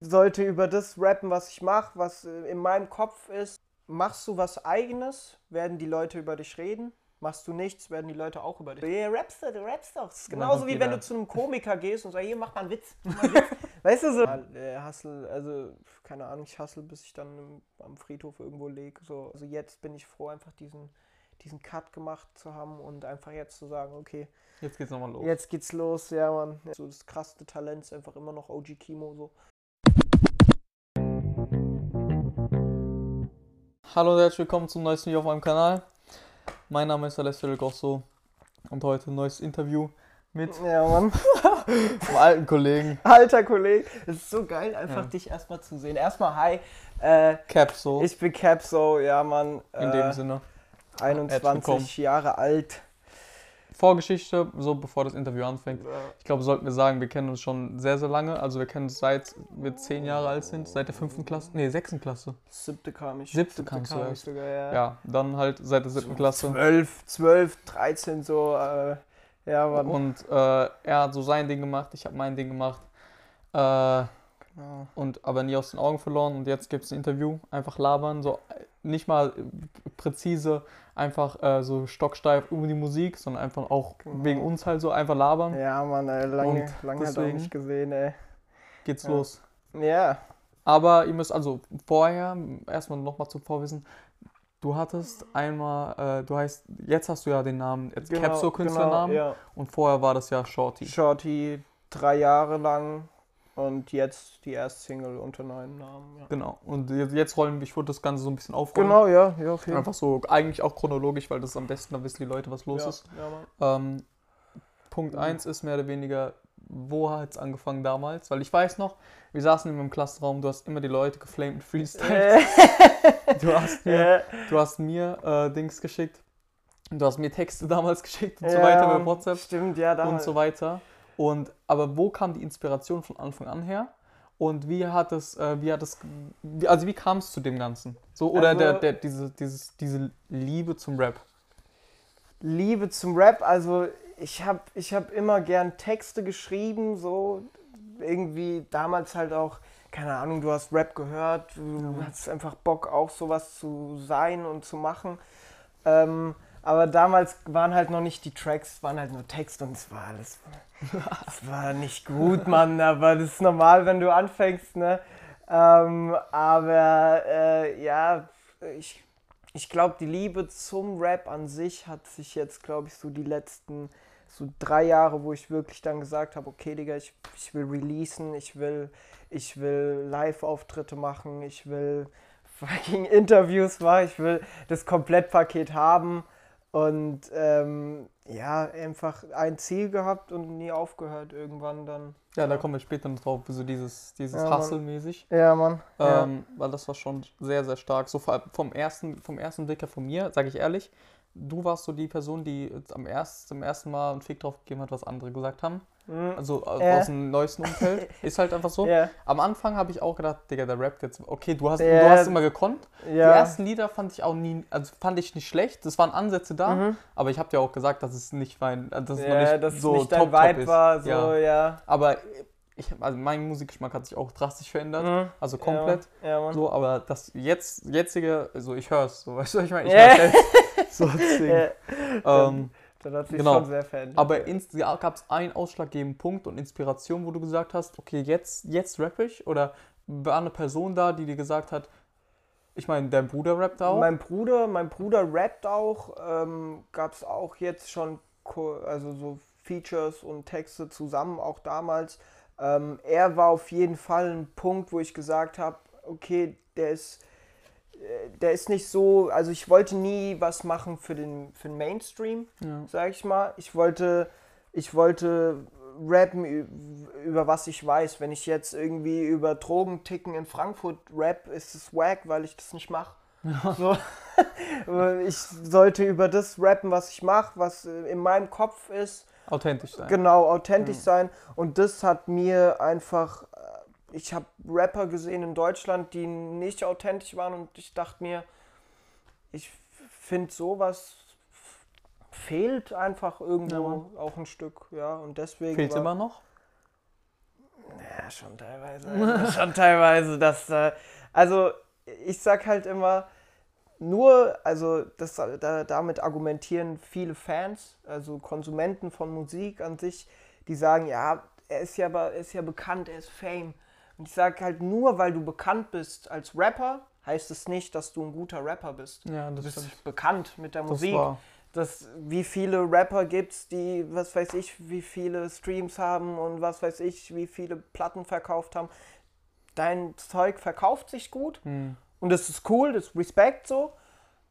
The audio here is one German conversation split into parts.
sollte über das rappen, was ich mache, was äh, in meinem Kopf ist. Machst du was eigenes, werden die Leute über dich reden. Machst du nichts, werden die Leute auch über dich reden. Ja, rappst du, du rappst doch. Das ist genauso wie wenn du zu einem Komiker gehst und sagst, hier, mach mal einen Witz. Mal einen Witz. weißt du so? Ja, Hustle, also, keine Ahnung, ich hustle, bis ich dann im, am Friedhof irgendwo lege. So. Also jetzt bin ich froh, einfach diesen, diesen Cut gemacht zu haben und einfach jetzt zu sagen, okay, Jetzt geht's nochmal los. Jetzt geht's los, ja, Mann. So das krasseste Talent ist einfach immer noch OG Kimo so. Hallo und herzlich willkommen zum neuesten Video auf meinem Kanal. Mein Name ist Alessio Grosso und heute ein neues Interview mit Ja, Mann. einem alten Kollegen Alter Kollege, es ist so geil, einfach Ja. dich erstmal zu sehen. Erstmal hi. Äh, Capso. ich bin Capso, ja, Mann. in äh, dem Sinne. 21 willkommen. Jahre alt. Vorgeschichte, so bevor das Interview anfängt. Ich glaube, sollten wir sagen, wir kennen uns schon sehr, sehr lange. Also wir kennen uns seit wir zehn Jahre alt sind, seit der fünften Klasse, nee, sechsten Klasse. Siebte kam ich. Siebte kamst du kam ich erst. sogar, ja. Ja, dann halt seit der siebten Klasse. 12, 12, 13 so, äh, ja, Mann. Und äh, er hat so sein Ding gemacht, ich habe mein Ding gemacht. Äh, Ja. und aber nie aus den Augen verloren. Und jetzt gibt es ein Interview, einfach labern, so äh, nicht mal äh, präzise, einfach äh, so stocksteif über die Musik, sondern einfach auch Genau. wegen uns halt so einfach labern. Ja, Mann, ey, lange, Und lange halt auch nicht gesehen, ey. Geht's Ja. los. Ja, Aber ihr müsst also vorher, erstmal nochmal zum Vorwissen, du hattest einmal, äh, du heißt, jetzt hast du ja den Namen, jetzt genau, Capso Künstlernamen Genau, ja. und vorher war das ja Shorty. Shorty drei Jahre lang und jetzt die erste Single unter neuen Namen. Ja. Genau. Und jetzt rollen wir, ich würde das Ganze so ein bisschen aufrollen. Genau, ja, ja, auf jeden Einfach so, eigentlich auch chronologisch, weil das ist am besten, da wissen die Leute, was los ja, ist. Ja. Ähm, Punkt Mhm. 1 ist mehr oder weniger, wo hat es angefangen damals? Weil ich weiß noch, wir saßen in einem Klassenraum, du hast immer die Leute geflamed mit Freestyle. Du hast mir, Äh, du hast mir äh, Dings geschickt, du hast mir Texte damals geschickt und so weiter bei WhatsApp Stimmt, ja, und damals. so weiter. Und aber wo kam die Inspiration von Anfang an her? Und wie hat es, äh, wie hat es, wie, also wie kam es zu dem Ganzen? So oder Also- der, der, diese, dieses, diese Liebe zum Rap? Liebe zum Rap, also ich habe ich hab immer gern Texte geschrieben, so irgendwie damals halt auch, keine Ahnung, du hast Rap gehört, du hattest einfach Bock auch sowas zu sein und zu machen. Ähm, aber damals waren halt noch nicht die Tracks, waren halt nur Texte und es war alles, es war nicht gut, Mann, aber das ist normal, wenn du anfängst, ne? Ähm, aber äh, ja, ich ich glaube, die Liebe zum Rap an sich hat sich jetzt, glaube ich, so die letzten so drei Jahre, wo ich wirklich dann gesagt habe, okay, Digga, ich, ich will releasen, ich will, ich will Live-Auftritte machen, ich will fucking Interviews machen, ich will das Komplettpaket haben und ähm, ja, einfach ein Ziel gehabt und nie aufgehört irgendwann dann. Ja, da kommen wir später noch drauf, so dieses, dieses Ja, Mann. Hustle-mäßig. Ja, Mann. Ja. Ähm, weil das war schon sehr, sehr stark. So vor allem vom ersten, vom ersten Blick her von mir, sage ich ehrlich, du warst so die Person, die jetzt am erst, zum ersten Mal einen Fick drauf gegeben hat, was andere gesagt haben. Mhm. Also aus, Ja. aus dem neuesten Umfeld. Ist halt einfach so. Ja, Am Anfang habe ich auch gedacht, Digga, der rappt jetzt. Okay, du hast, Ja. du hast immer gekonnt. Die ja. ersten Lieder fand ich auch nie, also fand ich nicht schlecht. Es waren Ansätze da, Mhm. aber ich habe dir auch gesagt, dass es nicht mein, dass es nicht dass es so nicht dein top, top Vibe ist. war, so, Ja. ja. Aber ich, also mein Musikgeschmack hat sich auch drastisch verändert, Mhm. also komplett. Ja, ja. So, aber das jetzt, jetzige, also ich höre es, so, weißt du, was ich meine? Ich Ja. hör's selbst. So, deswegen. Ähm, hat sich genau. schon sehr verändert. aber ja, gab es einen ausschlaggebenden Punkt und Inspiration, wo du gesagt hast, okay, jetzt, jetzt rappe ich? Oder war eine Person da, die dir gesagt hat, ich meine, dein Bruder rappt auch? Mein Bruder, mein Bruder rappt auch, ähm, gab es auch jetzt schon, also so Features und Texte zusammen, auch damals. Ähm, er war auf jeden Fall ein Punkt, wo ich gesagt habe, okay, der ist, der ist nicht so, also ich wollte nie was machen für den, für den Mainstream, ja. sag ich mal. Ich wollte, ich wollte rappen über was ich weiß. Wenn ich jetzt irgendwie über Drogenticken in Frankfurt rap, ist es wack, weil ich das nicht mache. So. ich sollte über das rappen, was ich mache, was äh, in meinem Kopf ist. Authentisch sein. Genau, authentisch Ja. sein. Und das hat mir einfach, ich habe Rapper gesehen in Deutschland, die nicht authentisch waren und ich dachte mir, ich finde sowas fehlt einfach irgendwo Ja, auch ein Stück, ja. Und deswegen. Fehlt immer noch? Ja, schon teilweise. schon teilweise. Das, äh, also, ich sag halt immer, nur, also das, da, damit argumentieren viele Fans, also Konsumenten von Musik an sich, die sagen, ja, er ist ja, er ist ja bekannt, er ist Fame. Und ich sage halt, nur weil du bekannt bist als Rapper, heißt es nicht, dass du ein guter Rapper bist. Ja, das du bist stimmt. bekannt mit der Das Musik. war- Das, wie viele Rapper gibt's, die, was weiß ich, wie viele Streams haben und was weiß ich, wie viele Platten verkauft haben. Dein Zeug verkauft sich gut Hm. und das ist cool, das ist Respekt so,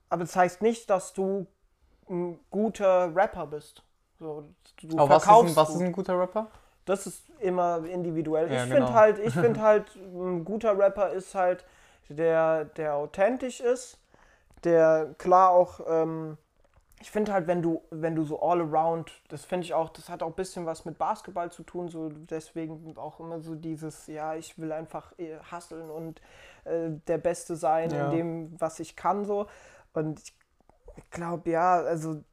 aber das heißt nicht, dass du ein guter Rapper bist. So, du Aber was ist, ein, was ist ein guter Rapper? Das ist immer individuell. Ja, ich genau. finde halt, ich finde halt, ein guter Rapper ist halt der, der authentisch ist, der klar auch, ähm, ich finde halt, wenn du, wenn du so all around, das finde ich auch, das hat auch ein bisschen was mit Basketball zu tun, so deswegen auch immer so dieses, ja, ich will einfach äh, hustlen und äh, der Beste sein Ja. in dem, was ich kann, so. Und ich glaube, ja, also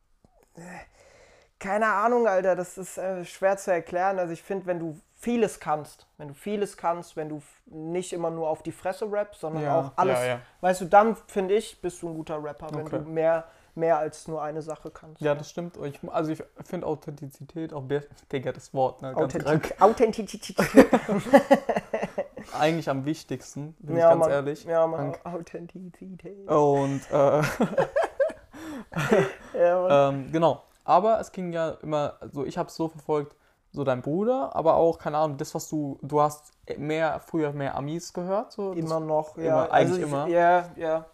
keine Ahnung, Alter, das ist äh, schwer zu erklären. Also ich finde, wenn du vieles kannst, wenn du vieles kannst, wenn du nicht immer nur auf die Fresse rappst, sondern Ja, auch alles, ja, ja. weißt du, dann finde ich, bist du ein guter Rapper, wenn Okay. du mehr, mehr als nur eine Sache kannst. Ja, das stimmt. Ich, also ich finde Authentizität auch, Digga, das Wort, ne. Authentizität. Authentizität. Eigentlich am wichtigsten, bin ja, ich ganz Mann. ehrlich. Ja. Dank. Authentizität. Und äh, Ja, ähm, genau. Aber es ging ja immer, so ich habe es so verfolgt, so dein Bruder, aber auch, keine Ahnung, das, was du, du hast mehr, früher mehr Amis gehört, so, immer noch, ja. immer, eigentlich ich, immer. Ja, ja.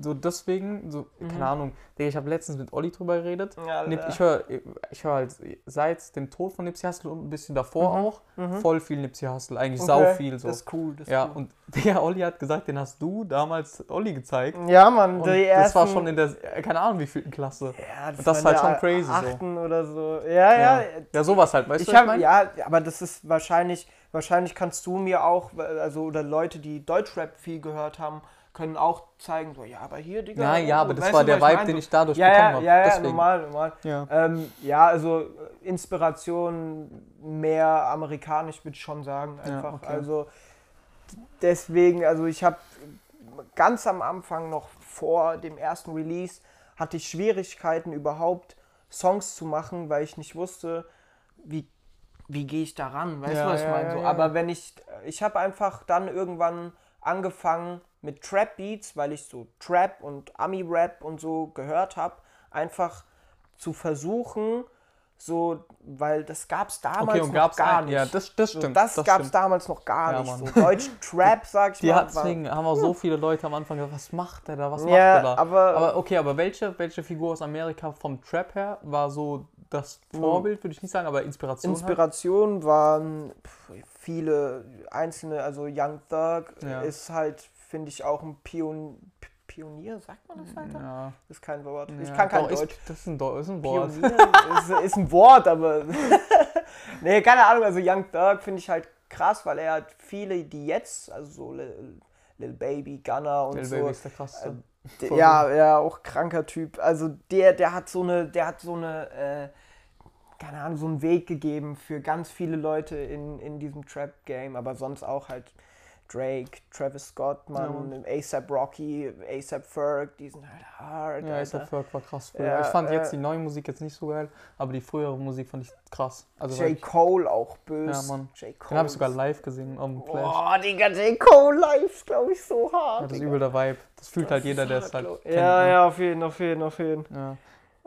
So deswegen, so, Mhm. keine Ahnung, ich habe letztens mit Olli drüber geredet. ja ich höre ich hör halt seit dem Tod von Nipsey Hussle und ein bisschen davor auch voll viel Nipsey Hussle, eigentlich sau Mhm. Okay, viel so. Das ist cool. Das ja, cool. und der Olli hat gesagt, den hast du damals Olli gezeigt. ja, Mann, Und die das war schon in der, äh, keine Ahnung, wie vielten Klasse. Ja, das, Und das war ist halt schon crazy der so. achten oder so. Ja, ja. Ja, ja sowas halt, weißt Ich du, was habe mein? ja, aber das ist wahrscheinlich, wahrscheinlich kannst du mir auch, also oder Leute, die Deutschrap viel gehört haben, können auch zeigen, so ja, aber hier, Digga. Nein, ja, aber das war du, der Vibe, meine? den ich dadurch ja, bekommen ja, habe. ja, ja, Deswegen. normal, normal. Ja. Ähm, ja, also Inspiration mehr amerikanisch, würde ich schon sagen. Ja, Einfach. okay. Also deswegen, also ich habe ganz am Anfang noch vor dem ersten Release hatte ich Schwierigkeiten überhaupt Songs zu machen, weil ich nicht wusste, wie, wie gehe ich da ran, weißt Ja, du, was ich ja, meine? ja, So, ja. Aber wenn ich, ich habe einfach dann irgendwann angefangen mit Trap Beats, weil ich so Trap und Ami-Rap und so gehört habe, einfach zu versuchen, so, weil das gab es damals Okay, noch gab's gar ein, nicht. ja, das, das so, stimmt. das, das gab es damals noch gar Ja, nicht. So Deutsch Trap, sag ich Die mal. deswegen haben wir so viele Leute am Anfang gesagt, was macht der da, was macht Ja, der da? aber- aber okay, aber welche, welche Figur aus Amerika vom Trap her war so das Vorbild, würde ich nicht sagen, aber Inspiration halt? Inspiration waren pf, viele einzelne, also Young Thug Ja. ist halt, finde ich, auch ein Pion Pionier, sagt man das, halt? Alter? Ja. Ist kein Wort. Ich Ja, kann kein doch, Deutsch. Ist, das ist ein, ist ein Wort. Pionier ist, ist ein Wort, aber. nee, keine Ahnung. Also Young Thug finde ich halt krass, weil er hat viele, die jetzt, also so Lil, Baby, Gunner und Lil so. Baby ist der krasseste. Voll ja, ja, auch kranker Typ. Also der, der hat so eine, der hat so eine, äh, keine Ahnung, so einen Weg gegeben für ganz viele Leute in, in diesem Trap-Game, aber sonst auch halt Drake, Travis Scott, Mann, ASAP Rocky, ASAP Ferg, die sind halt hart. Ja. ASAP Ferg war krass früher. Ja, ich fand äh, jetzt die neue Musik jetzt nicht so geil, aber die frühere Musik fand ich krass. Also J. Cole auch böse. Ja, Mann. J. Cole. den habe ich sogar live gesehen am Flash. Boah, Digga, J. Cole live, glaube ich, so hart. ja, das ist übel der Vibe. Das fühlt halt jeder, der es halt glaub- kennt. Ja, ne? ja, auf jeden, auf jeden, auf jeden. Ja.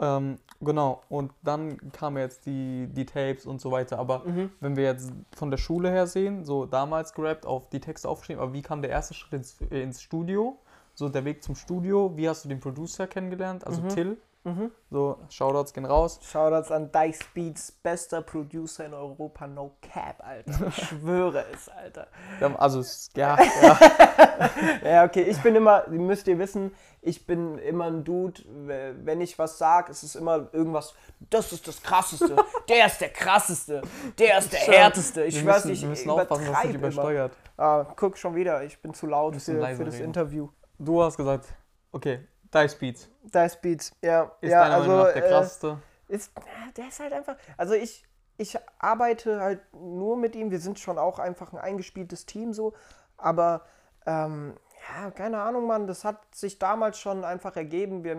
Ähm, genau, und dann kamen jetzt die, die Tapes und so weiter. Aber Mhm. wenn wir jetzt von der Schule her sehen, so damals gerappt, auf die Texte aufgeschrieben, aber wie kam der erste Schritt ins, ins Studio? So der Weg zum Studio, wie hast du den Producer kennengelernt? Also Till. Mhm. So, Shoutouts gehen raus. Shoutouts an Dice Beats, bester Producer in Europa, no cap, Alter. Ich schwöre es, Alter. Also, ja, ja. Ja, okay, ich bin immer, müsst ihr wissen, ich bin immer ein Dude, wenn ich was sag, ist es immer irgendwas, das ist das Krasseste, der ist der Krasseste, der ist der. Härteste. Ich müssen, nicht, wir ich müssen aufpassen, dass du übersteuert. Ah, guck schon wieder, ich bin zu laut für, für das reden. Interview. Du hast gesagt, okay, Dice Beats. Dice Beats, ja. Ist ja, deiner also, Meinung nach der äh, krasseste? ist, der ist halt einfach, also ich, ich arbeite halt nur mit ihm. Wir sind schon auch einfach ein eingespieltes Team so. Aber ähm, ja, keine Ahnung, Mann, das hat sich damals schon einfach ergeben. Wir,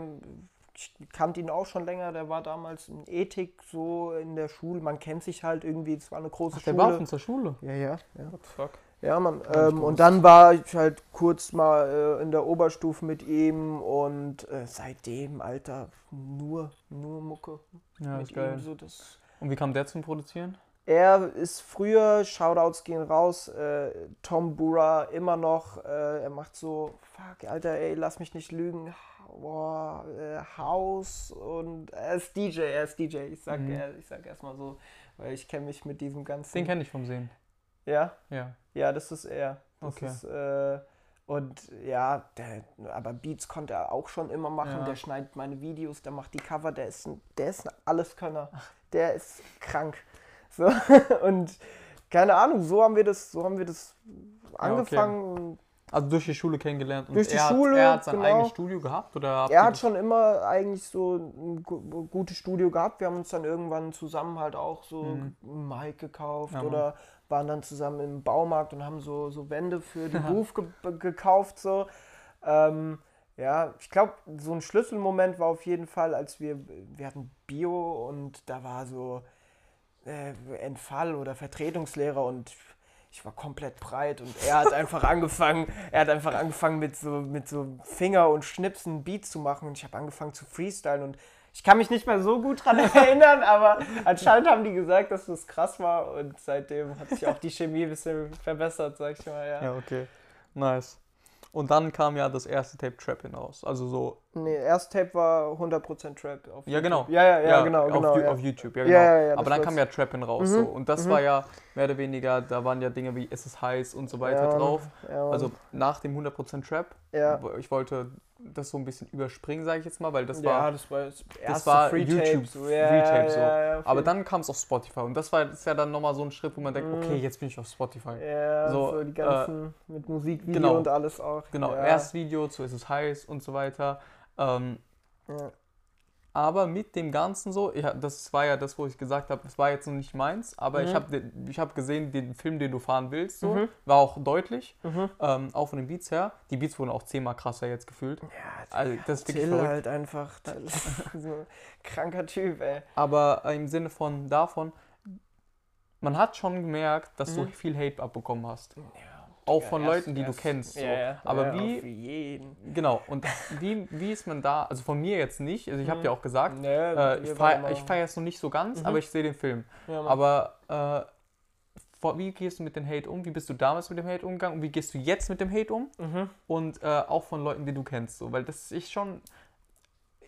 ich kannte ihn auch schon länger, der war damals in Ethik so in der Schule. Man kennt sich halt irgendwie, es war eine große Ach, der Schule. war auf unserer Schule. ja, ja, ja. What the fuck? Ja, Mann. Ähm, und dann war ich halt kurz mal äh, in der Oberstufe mit ihm und äh, seitdem, Alter, nur, nur Mucke. Ja, mit ist geil. Ihm, so das. Und wie kam der zum Produzieren? Er ist früher, Shoutouts gehen raus, äh, Tom Bura immer noch, äh, er macht so, fuck, Alter, ey, lass mich nicht lügen, boah, äh, House und er ist DJ, er ist DJ, ich sag, Mhm. er, ich sag erstmal so, weil ich kenne mich mit diesem ganzen... Den kenne ich vom Sehen. Ja? Ja. Ja, das ist er. Das Okay. Ist, äh, und ja, der, aber Beats konnte er auch schon immer machen. Ja. Der schneidet meine Videos, der macht die Cover, der ist ein, der ist ein Alleskönner. Der ist krank. So, und keine Ahnung, so haben wir das, so haben wir das angefangen. Also durch die Schule kennengelernt. Und Durch die er Schule, Hat, er hat sein genau. eigenes Studio gehabt? Oder Er hat schon immer eigentlich so ein gu- gutes Studio gehabt. Wir haben uns dann irgendwann zusammen halt auch so Mhm. ein Mic gekauft Ja, oder waren dann zusammen im Baumarkt und haben so, so Wände für die Booth ge gekauft. So. Ähm, ja, ich glaube, so ein Schlüsselmoment war auf jeden Fall, als wir, wir hatten Bio und da war so äh, Entfall oder Vertretungslehrer und ich war komplett breit und er hat einfach angefangen, er hat einfach angefangen mit so mit so Finger und Schnipsen Beats zu machen und ich habe angefangen zu freestylen und ich kann mich nicht mehr so gut dran erinnern, aber anscheinend haben die gesagt, dass das krass war und seitdem hat sich auch die Chemie ein bisschen verbessert, sag ich mal, ja. Ja, okay. Nice. Und dann kam ja das erste Tape Trappin raus. Also so. Nee, erst Tape war 100% Trap auf Ja, genau. Ja, ja, ja, genau, auf, genau. Ja. auf YouTube, ja, Ja, genau. ja, ja, Aber das dann war's. kam ja Trappin raus. Mhm, So. Und das mhm. war ja mehr oder weniger, da waren ja Dinge wie Es ist heiß und so weiter ja, drauf. Ja. Also nach dem 100% Trap. ja. Ich wollte das so ein bisschen überspringen, sage ich jetzt mal, weil das ja, war. das war das, das erste war Free-Tape, YouTube so. Ja, Free-Tape, so. ja, ja, Aber dann kam es auf Spotify. Und das war das ist ja dann nochmal so ein Schritt, wo man denkt, Mhm. okay, jetzt bin ich auf Spotify. Ja, so, So, die ganzen mit Musikvideo genau. und alles auch. Genau, ja. erstes Video zu Es ist heiß und so weiter. Ähm, Ja. aber mit dem Ganzen so, ja, das war ja das, wo ich gesagt habe, das war jetzt noch nicht meins, aber ich Mhm. habe ich hab gesehen, den Film, den du fahren willst, so, Mhm. war auch deutlich, Mhm. ähm, auch von den Beats her. Die Beats wurden auch zehnmal krasser jetzt gefühlt. Ja, Also, das ist wirklich Till verrückt. halt einfach. Till ist so ein kranker Typ, ey. Aber äh, im Sinne von davon, man hat schon gemerkt, dass du Mhm. viel Hate abbekommen hast. Ja, Auch ja, von Leuten, die du kennst. So. Ja, ja, Aber ja, wie- jeden. Genau, und wie, wie ist man da, also von mir jetzt nicht, also ich habe Mhm. dir auch gesagt, Nee, äh, ich feiere feier es noch nicht so ganz, Mhm. aber ich sehe den Film. Ja. Aber äh, wie gehst du mit dem Hate um? Wie bist du damals mit dem Hate umgegangen? Und wie gehst du jetzt mit dem Hate um? Mhm. Und äh, auch von Leuten, die du kennst. So, weil das ist schon.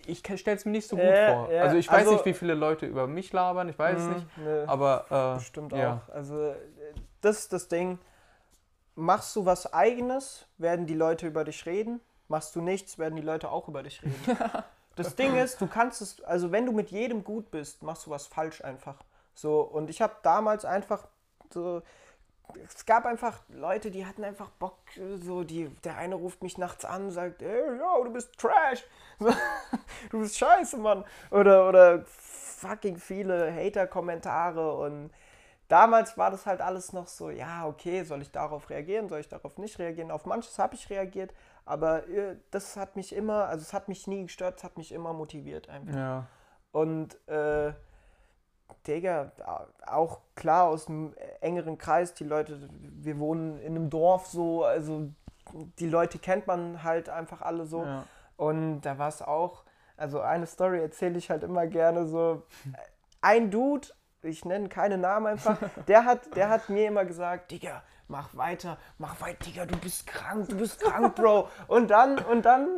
Ich stelle es mir nicht so gut Ja, vor. ja, also ich weiß also- nicht, wie viele Leute über mich labern, ich weiß es Mhm, nicht. nee. Aber äh, Bestimmt ja. auch. Also, äh, das ist das Ding. Machst du was Eigenes, werden die Leute über dich reden. Machst du nichts, werden die Leute auch über dich reden. das Ding ist, du kannst es, also wenn du mit jedem gut bist, machst du was falsch einfach. So, und ich habe damals einfach so. Es gab einfach Leute, die hatten einfach Bock, so, die, der eine ruft mich nachts an, sagt, ey, yo, du bist Trash, so, du bist scheiße, Mann. Oder, oder fucking viele Hater-Kommentare und damals war das halt alles noch so, ja, okay, soll ich darauf reagieren, soll ich darauf nicht reagieren? Auf manches habe ich reagiert, aber äh, das hat mich immer, also es hat mich nie gestört, es hat mich immer motiviert einfach. ja. Und, äh, Digga, auch klar aus einem engeren Kreis, die Leute, wir wohnen in einem Dorf so, also die Leute kennt man halt einfach alle so. ja. Und da war es auch, also eine Story erzähle ich halt immer gerne so. Ein Dude, ich nenne keine Namen einfach, der hat, der hat mir immer gesagt, Digga, mach weiter, mach weiter, Digga, du bist krank, du bist krank, Bro. Und dann, und dann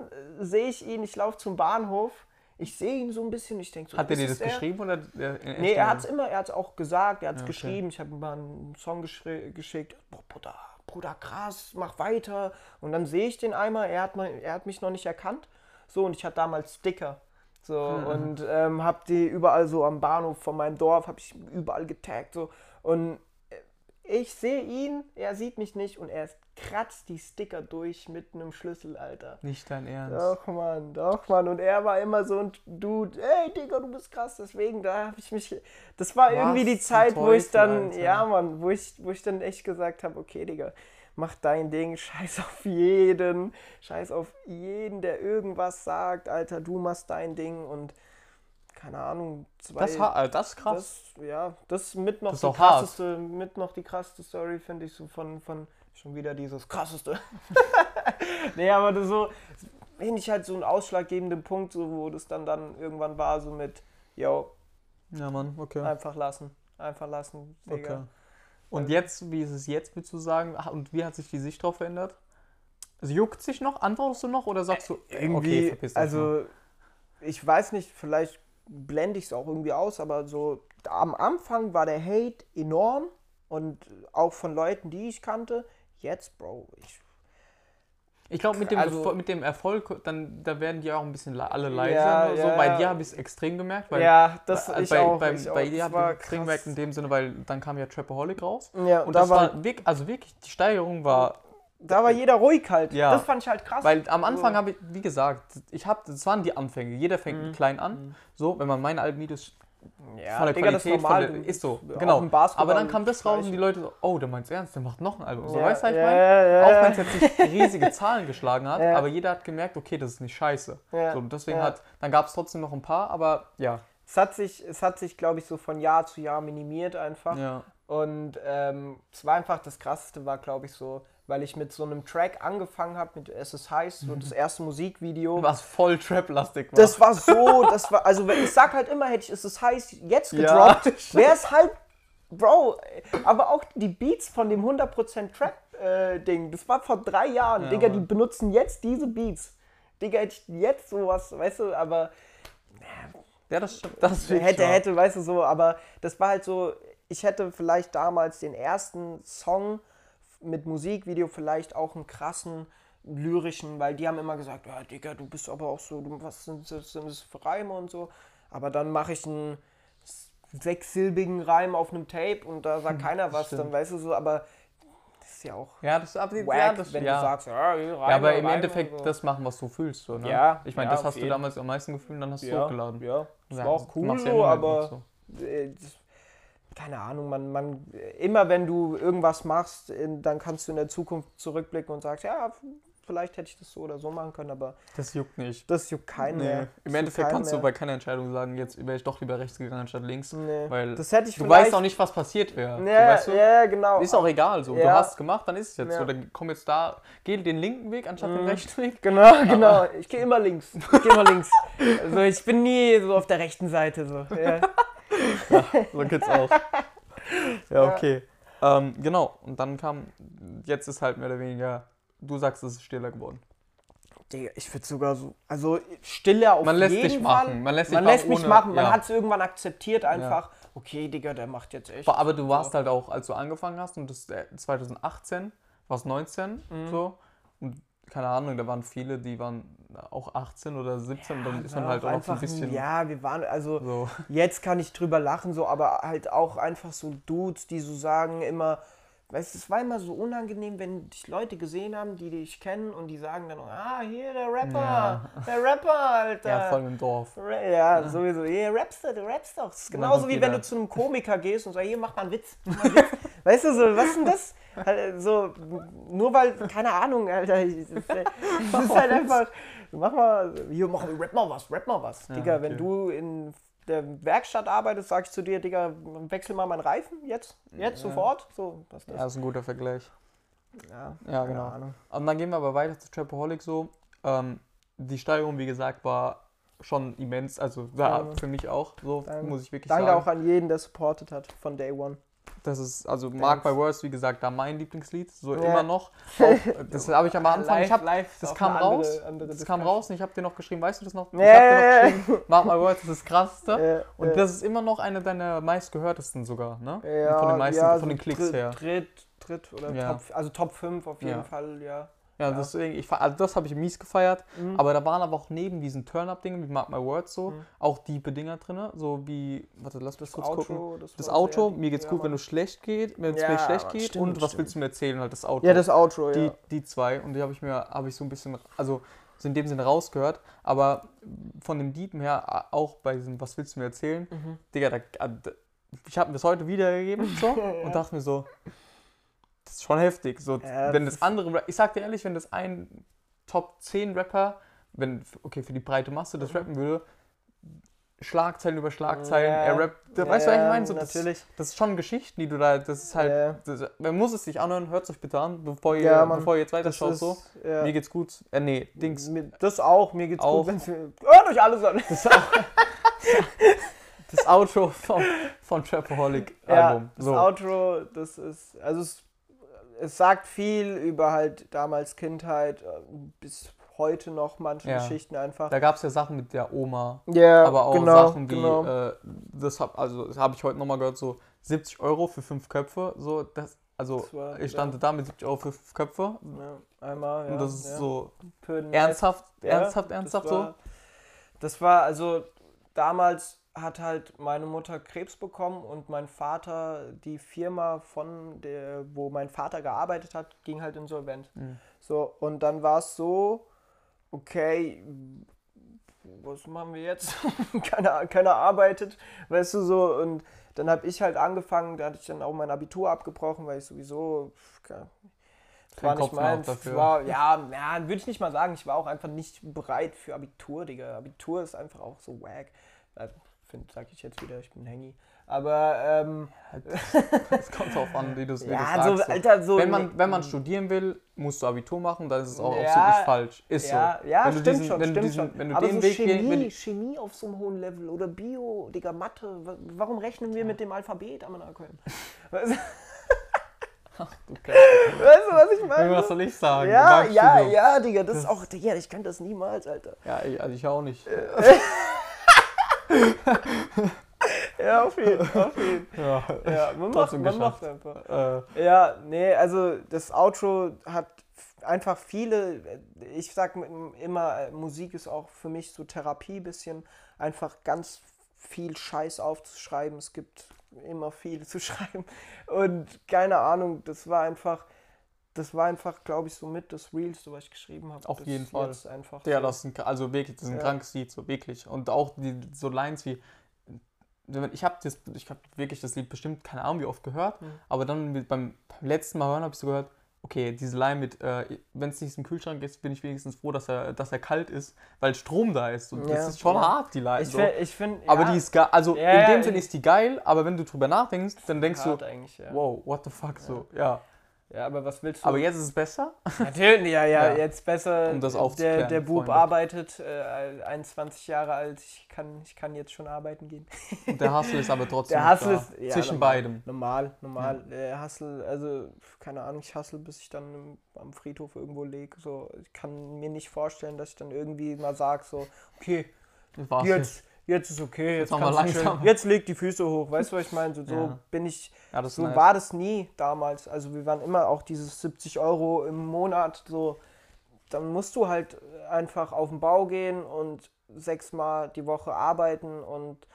äh, sehe ich ihn, ich laufe zum Bahnhof, ich sehe ihn so ein bisschen, ich denke so, Hat er dir das der? geschrieben oder? Nee, er hat es immer, er hat es auch gesagt, er hat es Ja, okay. geschrieben. Ich habe ihm mal einen Song geschickt. Boah, Bruder, Bruder, krass, mach weiter. Und dann sehe ich den einmal, er hat, mal, er hat mich noch nicht erkannt. So, und ich hatte damals Sticker. So, Mhm. und ähm, hab die überall so am Bahnhof von meinem Dorf, habe ich überall getaggt. So. Und äh, ich sehe ihn, er sieht mich nicht und er kratzt die Sticker durch mit einem Schlüssel, Alter. Nicht dein Ernst. Doch, Mann, doch, Mann. Und er war immer so ein Dude, ey, Digga, du bist krass. Deswegen, da habe ich mich. Das war Was irgendwie die Zeit, wo ich Teufel, dann, Alter. ja, Mann, wo ich, wo ich dann echt gesagt habe, okay, Digga, mach dein Ding, scheiß auf jeden, scheiß auf jeden, der irgendwas sagt, Alter, du machst dein Ding und keine Ahnung, zwei. Das, äh, das ist krass. Das, ja, das ist mit noch Das die auch hart. krasseste, mit noch die krasseste Story, finde ich, so von, von schon wieder dieses krasseste. nee, aber das so, finde ich halt so einen ausschlaggebenden Punkt, so, wo das dann, dann irgendwann war, so mit, yo, ja, Mann, okay. einfach lassen, einfach lassen, Digga. okay. Und jetzt, wie ist es jetzt, würdest du sagen? Und wie hat sich die Sicht darauf verändert? Also juckt sich noch? Antwortest du noch? Oder sagst du, Irgendwie, verpiss dich mal? also, ich weiß nicht, vielleicht blende ich es auch irgendwie aus, aber so am Anfang war der Hate enorm und auch von Leuten, die ich kannte. Jetzt, Bro, ich Ich glaube, mit, dem Also- mit dem Erfolg, dann, da werden die auch ein bisschen le- alle leiser. Ja, oder so. ja. Bei dir habe ich es extrem gemerkt. Weil ja, das bei, ich bei, auch. Beim, ich bei auch. dir habe ich extrem krass. gemerkt in dem Sinne, weil dann kam ja Trapaholic raus. Ja, Und da das war, war, also wirklich, die Steigerung war, da war jeder ruhig halt. Ja. Das fand ich halt krass. weil am Anfang habe ich, wie gesagt, ich habe, das waren die Anfänge. Jeder fängt klein an. So, wenn man meine alten Videos ja, von der Digga, das Qualität, ist normal. von der, ist so, genau. Aber dann kam das raus und die Leute so, oh, der meint's ernst, der macht noch ein Album. So, Ja, weißt du, was ich ja, meine? ja, ja, Auch ja. wenn es jetzt nicht riesige Zahlen geschlagen hat, Ja. aber jeder hat gemerkt, okay, das ist nicht scheiße. Ja, So, und deswegen ja. hat, dann gab es trotzdem noch ein paar, aber ja. Es hat sich, es hat sich, glaube ich, so von Jahr zu Jahr minimiert einfach. ja. Und ähm, es war einfach das Krasseste, war, glaube ich, so, weil ich mit so einem Track angefangen habe, mit Es ist heiß, so das erste Musikvideo. Was voll Trap-lastig war. Das war so, das war, also ich sag halt immer, hätte ich Es ist heiß jetzt Ja, gedroppt, wäre es halt, Bro, aber auch die Beats von dem 100% Trap-Ding, das war vor drei Jahren, Ja, Digga, die Mann. benutzen jetzt diese Beats. Digga, hätte ich jetzt sowas, weißt du, aber ja, das stimmt. Das hätte, wahr. hätte, weißt du so, aber das war halt so, ich hätte vielleicht damals den ersten Song mit Musikvideo vielleicht auch einen krassen lyrischen, weil die haben immer gesagt, ja Digga, du bist aber auch so, du, was sind das, sind das für Reime und so, aber dann mache ich einen sechssilbigen Reim auf einem Tape und da sagt keiner was, stimmt. dann weißt du so, aber das ist ja auch Ja, das, aber, wack, ja, das, wenn ja. du sagst, ja, Reime, ja, aber im Endeffekt so. das machen, was du fühlst. So, ne? Ja, Ich meine, ja, das hast du damals am meisten gefühlt und dann hast du ja, hochgeladen. Ja, das war auch cool so, aber so. äh, das- keine Ahnung, man, man, immer wenn du irgendwas machst, in, dann kannst du in der Zukunft zurückblicken und sagst, ja, vielleicht hätte ich das so oder so machen können, aber Das juckt nicht. das juckt keinen mehr. Das Im Endeffekt kannst du mehr. bei keiner Entscheidung sagen, jetzt wäre ich doch lieber rechts gegangen anstatt links. Nee. Weil Das hätte ich du weißt auch nicht, was passiert wäre. Ja, weißt du? ja, genau. Ist auch egal so. Du Ja. hast es gemacht, dann ist es jetzt Ja. so. Dann komm jetzt da, geh den linken Weg anstatt den Mhm. rechten Weg. Genau, genau. Ich gehe immer links. Ich gehe immer links. Also ich bin nie so auf der rechten Seite so. Ja. So geht's auch. ja, okay. Ähm, genau. Und dann kam, jetzt ist halt mehr oder weniger, du sagst, es ist stiller geworden. Digga, ich würde sogar so, also Stille auf Man lässt jeden dich Fall. machen. Man lässt dich Man lässt mich ohne- machen. Man ja. hat es irgendwann akzeptiert einfach. Okay, Digga, der macht jetzt echt. Aber du warst halt auch, als du angefangen hast und das äh, 2018, warst 19, Mhm. so. Und keine Ahnung, da waren viele, die waren auch 18 oder 17 und dann ist man Ja, halt auch so ein einfach bisschen Ja, wir waren, also so. jetzt kann ich drüber lachen, so, aber halt auch einfach so Dudes, die so sagen immer, weißt du, es war immer so unangenehm, wenn dich Leute gesehen haben, die dich kennen und die sagen dann, ah, hier der Rapper, Ja. der Rapper, Alter. Ja, voll im Dorf. Ra- Ja, sowieso. Hier rappst du, du rappst doch. Das ist genauso wie wenn du zu einem Komiker gehst und sagst, hier, mach mal einen Witz. Mach einen Witz. weißt du, so, was ist denn das? Halt, so, nur weil, keine Ahnung, Alter. Es ist, ist halt einfach, mach mal, hier, mach, rap mal was, rap mal was. Digga, wenn okay. du in der Werkstatt arbeitest, sag ich zu dir, Digga, wechsel mal meinen Reifen, jetzt, jetzt, sofort. So, was ist Ja, das? ist ein guter Vergleich. Ja, Ja, genau. Ahnung. Und dann gehen wir aber weiter zu Trapaholic so. Ähm, die Steigerung, wie gesagt, war schon immens. Also ja, Ja. für mich auch, so Danke. muss ich wirklich Danke sagen. auch an jeden, der supportet hat von Day One. Das ist, also Mark Thanks. by Words, wie gesagt, da mein Lieblingslied, so Ja. immer noch. Auch, das habe ich am Anfang, ich hab, live, das kam andere- raus, andere das kam raus und ich habe dir noch geschrieben, weißt du das noch? Ich Ja, habe dir noch geschrieben, Mark my Words, ist das krasseste. Äh, Und äh, das ist immer noch eine deiner meistgehörtesten sogar, ne? Ja, von den meisten, ja, von den Klicks her. Dritt, Dritt oder. Top, also Top 5 auf jeden. Fall, ja. Ja, Ja. deswegen, ich, also das habe ich mies gefeiert. Mhm. Aber da waren aber auch neben diesen Turn-Up-Dingen, wie Mark My Words so, Mhm. auch tiefe Dinger drin. So wie, warte, lass mich Das kurz gucken. Outro, das, Das war Auto, mir geht's ja, gut, wenn Mann. du schlecht geht, wenn es Ja, mir schlecht geht. stimmt, und was stimmt. willst du mir erzählen? Halt das Auto. Ja, das Outro, die, ja. die zwei. Und die habe ich mir, habe ich so ein bisschen, also so in dem Sinne rausgehört. Aber von den Diepen her, auch bei diesem, was willst du mir erzählen? Mhm. Digga, da, da, ich habe mir das heute wiedergegeben so, und dachte mir so, das ist schon heftig. So, Ja, wenn das das andere, ich sag dir ehrlich, wenn das ein Top 10 Rapper, wenn, okay, für die breite Masse das Mhm. rappen würde, Schlagzeilen über Schlagzeilen, Ja. er rappt, Ja, weißt du, was ich meine? So, das, das ist schon Geschichten, die du da, das ist halt, das, man muss es sich anhören, hört es euch bitte an, bevor ihr, Ja, Mann. bevor ihr jetzt weiter Das schaut ist, so. Mir geht's gut. Äh, nee, Dings. Das auch, mir geht's Auch. gut. Hört euch alles an. Das, das Outro vom, von Trapaholic Ja, das So. Outro, das ist, also es, es sagt viel über halt damals Kindheit, äh, bis heute noch manche Ja. Geschichten einfach. Da gab es ja Sachen mit der Oma, Ja, aber auch genau, Sachen wie, genau. äh, das hab, also das habe ich heute nochmal gehört, so 70 Euro für fünf Köpfe. So, das, also Das war- ich stand da mit 70 Euro für fünf Köpfe. ja, einmal, ja. und das ist ja. so ernsthaft, Ja, ernsthaft, ernsthaft das so. war, Das war, also damals hat halt meine Mutter Krebs bekommen und mein Vater, die Firma von der, wo mein Vater gearbeitet hat, ging halt insolvent. Mhm. So, und dann war es so, okay, was machen wir jetzt? keiner, keiner arbeitet, weißt du so, und dann habe ich halt angefangen, da hatte ich dann auch mein Abitur abgebrochen, weil ich sowieso, Kein war nicht Kopf es dafür. War, ja, ja würde ich nicht mal sagen. Ich war auch einfach nicht bereit für Abitur, Digga. Abitur ist einfach auch so wack. Also, find, sag ich jetzt wieder, ich bin Hangy. Aber, ähm, Es kommt drauf an, wie du es ja, so, sagst. Alter, so. wenn, man, wenn man studieren will, musst du Abitur machen, dann ist es auch Ja, absolut falsch. Ist ja, so. ja, wenn du stimmt diesen, schon, wenn du stimmt diesen, schon. Wenn du Aber den so Weg Chemie, gehen, Chemie auf so einem hohen Level oder Bio, Digga, Mathe, wa- warum rechnen wir mit dem Alphabet am Anaköln? Weißt du, okay. weißt du, was ich meine? was soll ich sagen? ja, ja, ja, Digga, das ist auch, Digga, ich kann das niemals, Alter. Ja, ich, also ich auch nicht. Ja, auf jeden, auf jeden. Ja, Ja, man macht, man macht einfach. äh, Ja, nee, also das Outro hat einfach viele, ich sag immer, Musik ist auch für mich so Therapie bisschen, einfach ganz viel Scheiß aufzuschreiben. Es gibt immer viel zu schreiben und keine Ahnung, das war einfach, das war einfach, glaube ich, so mit das Realste, was ich geschrieben habe. Auf jeden Fall. Einfach ja, so. das ein, also wirklich, das ist ein Ja. krankes Lied, so wirklich. Und auch die, so Lines wie, ich habe das, ich habe wirklich das Lied bestimmt, keine Ahnung wie oft gehört, Mhm. aber dann mit, beim, beim letzten Mal hören habe ich so gehört, okay, diese Line mit, äh, wenn es nicht im Kühlschrank ist, bin ich wenigstens froh, dass er, dass er kalt ist, weil Strom da ist. Und Ja, das ist schon ja. hart, die Line. Ich so. finde, find, aber ja, die ist geil, also Ja, in ja, dem Sinn ich- ist die geil, aber wenn du drüber nachdenkst, dann denkst du, eigentlich, ja. wow, what the fuck, so, ja. Ja, aber was willst du? Aber jetzt ist es besser. Natürlich, ja, ja, Ja. jetzt besser. Um das der, aufzuklären, der Bub Freunde. arbeitet, äh, 21 Jahre alt, ich kann, ich kann jetzt schon arbeiten gehen. Und der Hustle ist aber trotzdem Der Hustle ist ja, zwischen normal, beidem. Normal, normal. Der Hustle, also keine Ahnung, ich hustle, bis ich dann im, am Friedhof irgendwo lege. So, ich kann mir nicht vorstellen, dass ich dann irgendwie mal sage, so, okay, Das war's jetzt, ist okay, jetzt, Jetzt kannst langsam. chillen. Jetzt leg die Füße hoch, weißt du, was ich meine? So, so Ja. bin ich, Ja, so nice. war das nie damals. Also wir waren immer auch dieses 70 Euro im Monat so. Dann musst du halt einfach auf den Bau gehen und sechsmal die Woche arbeiten und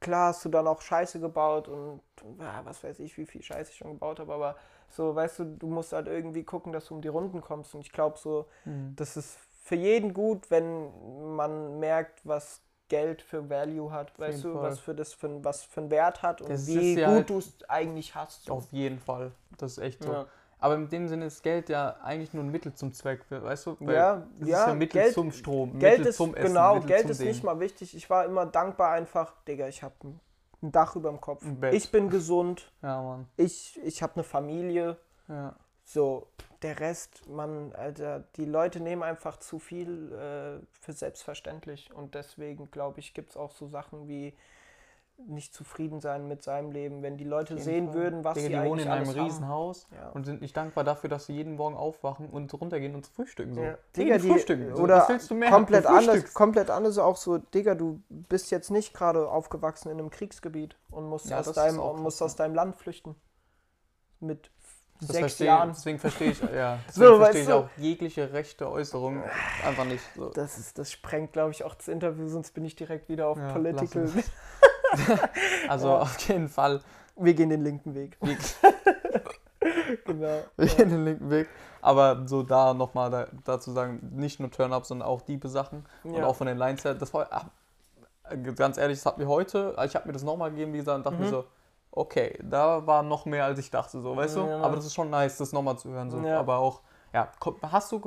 klar hast du dann auch Scheiße gebaut und ja, was weiß ich, wie viel Scheiße ich schon gebaut habe, aber so, weißt du, du musst halt irgendwie gucken, dass du um die Runden kommst und ich glaube so, Mhm. das ist für jeden gut, wenn man merkt, was Geld für Value hat, weißt du, Fall. was für das für, was für einen Wert hat und Das wie ist ja gut halt- du es eigentlich hast. Auf jeden Fall. Das ist echt so. Ja. Aber in dem Sinne ist Geld ja eigentlich nur ein Mittel zum Zweck, weißt du? Weil Ja, es ja, ist ja Mittel Geld- zum Strom, Geld Mittel ist, zum Essen, genau, Mittel Geld ist Ding. nicht mal wichtig. Ich war immer dankbar einfach, Digga, ich habe ein, ein Dach über dem Kopf. Ich bin gesund, Ja, Mann. ich, ich habe eine Familie. Ja. So, der Rest, man, Alter, die Leute nehmen einfach zu viel äh, für selbstverständlich. Und deswegen, glaube ich, gibt es auch so Sachen wie nicht zufrieden sein mit seinem Leben. Wenn die Leute sehen Fall. würden, was Digga, sie die wohnen in einem. Riesenhaus Ja. und sind nicht dankbar dafür, dass sie jeden Morgen aufwachen und runtergehen und frühstücken. So. Ja. Digga, die frühstücken. So, oder was willst du mehr? komplett anders, komplett anders auch so, Digga, du bist jetzt nicht gerade aufgewachsen in einem Kriegsgebiet und musst, Ja, aus, deinem, musst aus deinem Land flüchten. Mit Das sechs verstehe, Jahren. Deswegen verstehe ich, ja, So, verstehe ich auch jegliche rechte Äußerung einfach nicht. So. Das, ist, das sprengt, glaube ich, auch das Interview, sonst bin ich direkt wieder auf Ja, Political. Also Ja. auf jeden Fall, Wir gehen den linken Weg. wir, Genau. wir gehen den linken Weg. Aber so da nochmal da, dazu sagen, nicht nur Turn-Up, sondern auch diebe Sachen. Und Ja. auch von den Lines her, das war, ach, ganz ehrlich, das hat mir heute, ich habe mir das nochmal gegeben, wie gesagt, und dachte Mhm. mir so, okay, da war noch mehr, als ich dachte, so, weißt du? Ja. Aber das ist schon nice, das nochmal zu hören, so. Ja. Aber auch, ja, hast du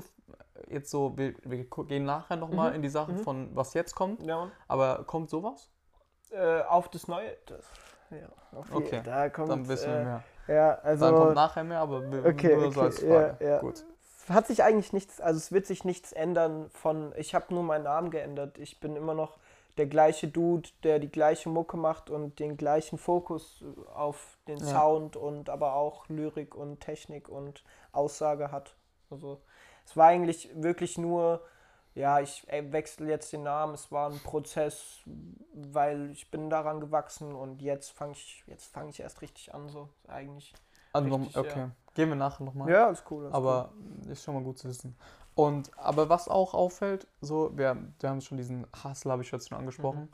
jetzt so, wir, wir gehen nachher nochmal Mhm. in die Sachen Mhm. von, was jetzt kommt, Ja, aber kommt sowas? äh, auf das Neue. Das, ja, auf Okay, Da kommt, Dann wissen wir äh, mehr. Ja, also. Dann kommt nachher mehr, aber wir, Okay, nur so okay, als Frage. ja, ja. Gut. Hat sich eigentlich nichts, also es wird sich nichts ändern von, ich habe nur meinen Namen geändert. Ich bin immer noch der gleiche Dude, der die gleiche Mucke macht und den gleichen Fokus auf den Ja. Sound und aber auch Lyrik und Technik und Aussage hat. Also es war eigentlich wirklich nur, ja, ich äh, wechsle jetzt den Namen. Es war ein Prozess, weil ich bin daran gewachsen und jetzt fange ich, jetzt fange ich erst richtig an, so eigentlich. Also Richtig, okay. ja. Gehen wir nachher nochmal. Ja, ist cool. Ist aber ist schon mal gut zu wissen. Und aber was auch auffällt, so, wir, wir haben schon diesen Hustle, habe ich jetzt schon angesprochen. Mhm.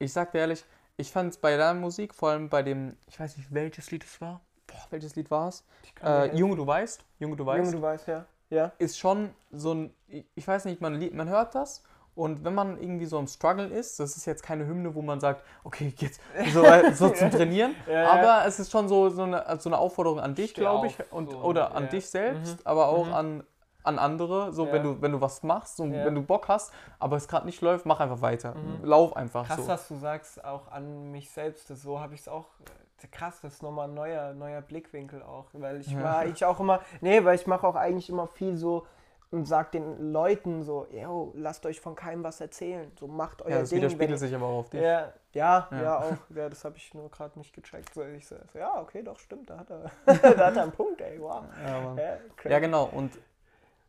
Ich sag dir ehrlich, ich fand es bei deiner Musik, vor allem bei dem, ich weiß nicht, welches Lied es war. Boah, welches Lied war es? Äh. Junge, du weißt, Junge, du weißt, Junge, du weißt, ja. Ja. ist schon so ein, ich weiß nicht, man, man hört das und wenn man irgendwie so im Struggle ist, das ist jetzt keine Hymne, wo man sagt, okay, jetzt so, so zum Trainieren, Ja, ja. aber es ist schon so, so, eine, so eine Aufforderung an dich, glaube ich, und, so, oder an ja. dich selbst, Mhm. aber auch Mhm. an, an andere, so Ja. wenn du wenn du was machst, so, Ja. wenn du Bock hast, aber es gerade nicht läuft, mach einfach weiter, Mhm. lauf einfach Krass, so. dass du sagst, auch an mich selbst. Das- So habe ich es auch. äh, Krass, das ist nochmal ein neuer, neuer Blickwinkel auch. Weil ich Ja. war eigentlich auch immer. Nee, weil ich mache auch eigentlich immer viel so und sag den Leuten so, yo, lasst euch von keinem was erzählen. So macht euer Ja, das Ding. widerspiegelt wenn- sich aber auch auf dich. Ja, ja, Ja. ja, auch. Ja, das habe ich nur gerade nicht gecheckt. So, ich so, ja, okay, doch, stimmt, da hat er, da hat er einen Punkt, ey, wow. Ja. Ja, genau. Und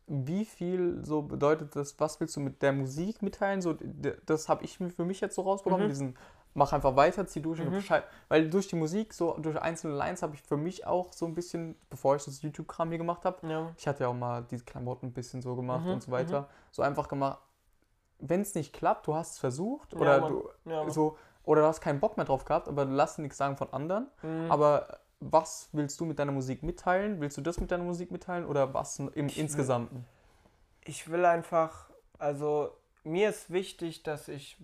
wie viel so bedeutet das, was willst du mit der Musik mitteilen? So, das habe ich für mich jetzt so rausbekommen, Mhm. diesen mach einfach weiter, zieh durch Mhm. Weil durch die Musik, so durch einzelne Lines habe ich für mich auch so ein bisschen, bevor ich das YouTube-Kram hier gemacht habe, Ja. ich hatte ja auch mal diese Klamotten ein bisschen so gemacht Mhm, und so weiter, so einfach gemacht, wenn es nicht klappt, du hast es versucht oder Mann. du Ja, so oder du hast keinen Bock mehr drauf gehabt, aber lass dir nichts sagen von anderen. Mhm. Aber was willst du mit deiner Musik mitteilen? Willst du das mit deiner Musik mitteilen oder was im will- Insgesamten? ich will einfach, also mir ist wichtig, dass ich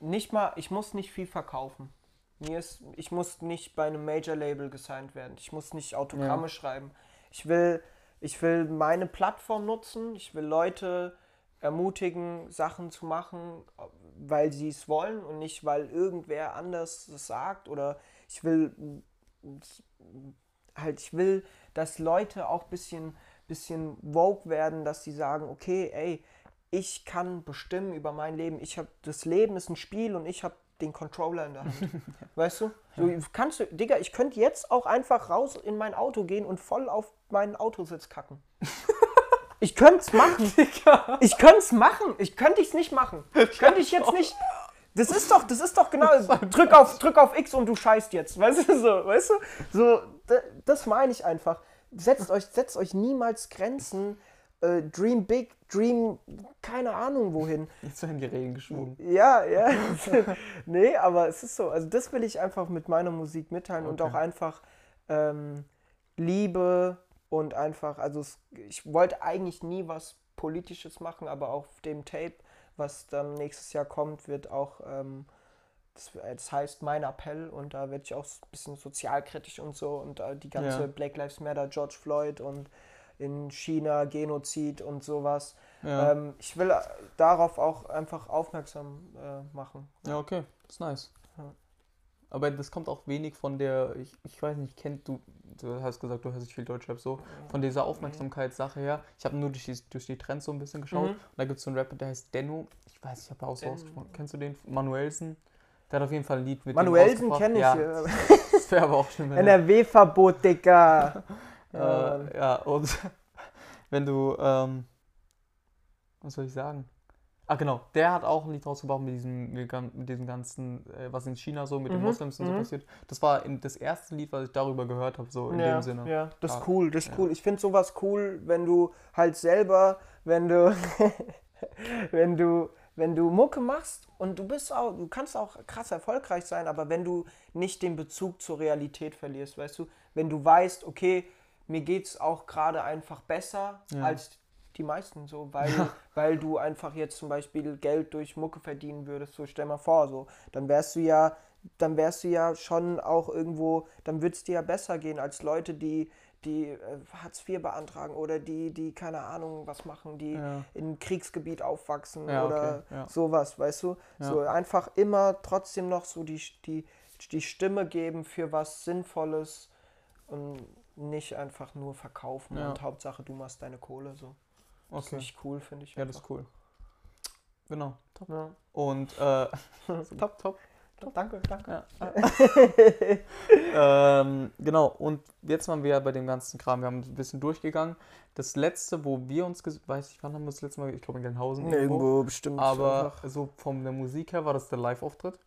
nicht mal, ich muss nicht viel verkaufen. Mir ist, ich muss nicht bei einem Major-Label gesigned werden. Ich muss nicht Autogramme Ja. schreiben. Ich will, ich will meine Plattform nutzen. Ich will Leute ermutigen, Sachen zu machen, weil sie es wollen und nicht, weil irgendwer anders es sagt. Oder ich will halt, ich will, dass Leute auch ein bisschen, bisschen woke werden, dass sie sagen, okay, ey, ich kann bestimmen über mein Leben. Ich habe das Leben ist ein Spiel und ich habe den Controller in der Hand. weißt du? So, kannst du, Digga, ich könnte jetzt auch einfach raus in mein Auto gehen und voll auf meinen Autositz kacken. Ich könnte es machen. Ich könnte es machen. Ich könnte es nicht machen. Könnte ich jetzt nicht. Das ist doch, das ist doch genau. Drück auf, drück auf X und du scheißt jetzt. Weißt du so, weißt du? So, da- das meine ich einfach. Setzt euch, setzt euch niemals Grenzen. Äh, dream big, dream, keine Ahnung wohin. Jetzt werden die Regeln geschwungen. Ja, ja. nee, aber es ist so. Also das will ich einfach mit meiner Musik mitteilen und Okay. auch einfach ähm, Liebe und einfach, also es, ich wollte eigentlich nie was Politisches machen, aber auf dem Tape, was dann nächstes Jahr kommt, wird auch, ähm, das, das heißt Mein Appell und da werde ich auch ein bisschen sozialkritisch und so und äh, die ganze Ja. Black Lives Matter, George Floyd und in China Genozid und sowas. Ja. Ähm, ich will äh, darauf auch einfach aufmerksam äh, machen. ja, okay, das ist nice. Ja. Aber das kommt auch wenig von der, ich, ich weiß nicht, kennt du, du hast gesagt, du hörst nicht viel Deutschrap so, von dieser Aufmerksamkeitssache her. Ich habe nur durch die, durch die Trends so ein bisschen geschaut. Mhm. Und da gibt es so einen Rapper, der heißt Denno. Ich weiß ob er aus Denno. ausgesprochen Kennst du den? Manuelsen. Der hat auf jeden Fall ein Lied mit Manuelsen kenne ich. Ja, Ja. das wäre aber auch schlimm. er- NRW-Verbot, Digga. Ja, Äh, ja, und wenn du, ähm, was soll ich sagen? Ah, genau. Der hat auch ein Lied rausgebracht mit diesem, mit diesem ganzen, äh, was in China so mit den Mhm, Moslems und so mhm. passiert. Das war in, das erste Lied, was ich darüber gehört habe, so in ja, dem Sinne. Ja, das ist Ah, cool, das ist ja. cool. Ich finde sowas cool, wenn du halt selber, wenn du, wenn du, wenn du Mucke machst und du bist auch, du kannst auch krass erfolgreich sein, aber wenn du nicht den Bezug zur Realität verlierst, weißt du, wenn du weißt, okay, mir geht's auch gerade einfach besser Ja. als die meisten so, weil, weil du einfach jetzt zum Beispiel Geld durch Mucke verdienen würdest, so stell mal vor, so, dann wärst du ja, dann wärst du ja schon auch irgendwo, dann würde es dir ja besser gehen als Leute, die, die äh, Hartz IV beantragen oder die, die keine Ahnung was machen, die Ja. in Kriegsgebiet aufwachsen Ja, oder okay, ja. sowas, weißt du? So einfach immer trotzdem noch so die, die, die Stimme geben für was Sinnvolles und nicht einfach nur verkaufen und Hauptsache du machst deine Kohle so. Das Okay. ist nicht cool, finde ich. Ja, das ist cool. Genau. Top. Ja. Und äh, top, top. Danke, danke. Ja. ähm, genau, und jetzt waren wir ja bei dem ganzen Kram. Wir haben ein bisschen durchgegangen. Das letzte, wo wir uns, weiß ich, wann haben wir das letzte Mal, ich glaube in Gelnhausen. Irgendwo bestimmt. Aber einfach. so von der Musik her war das der Live-Auftritt.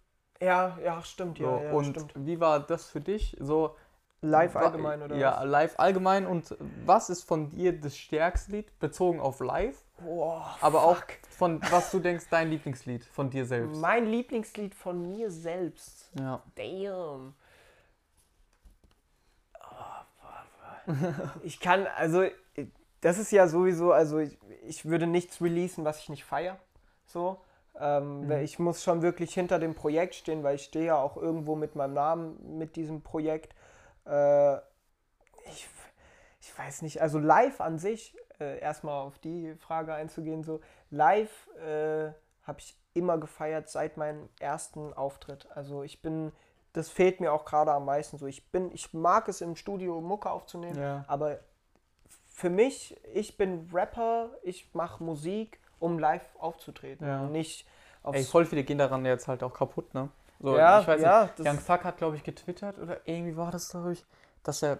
Ja, ja, stimmt, So, ja, ja, und stimmt. wie war das für dich? So Live allgemein, oder Ja, was? live allgemein. Und was ist von dir das stärkste Lied, bezogen auf live? Boah, Aber fuck. auch von was du denkst, dein Lieblingslied von dir selbst. Mein Lieblingslied von mir selbst. Ja. Damn. Oh, ich kann, also, das ist ja sowieso, also ich, ich würde nichts releasen, was ich nicht feiere. So. Ähm, weil Ich muss schon wirklich hinter dem Projekt stehen, weil ich stehe ja auch irgendwo mit meinem Namen mit diesem Projekt. Äh, ich, ich weiß nicht, also live an sich, äh, erstmal auf die Frage einzugehen, so live äh, habe ich immer gefeiert seit meinem ersten Auftritt. Also ich bin, das fehlt mir auch gerade am meisten so. Ich bin, ich mag es im Studio Mucke aufzunehmen, Ja. aber für mich, ich bin Rapper, ich mache Musik, um live aufzutreten. Ja. Nicht Ey, voll viele gehen daran jetzt halt auch kaputt, ne? So, Ja, ich weiß ja, nicht, Young Thug hat, glaube ich, getwittert oder irgendwie war das, glaube ich, dass er,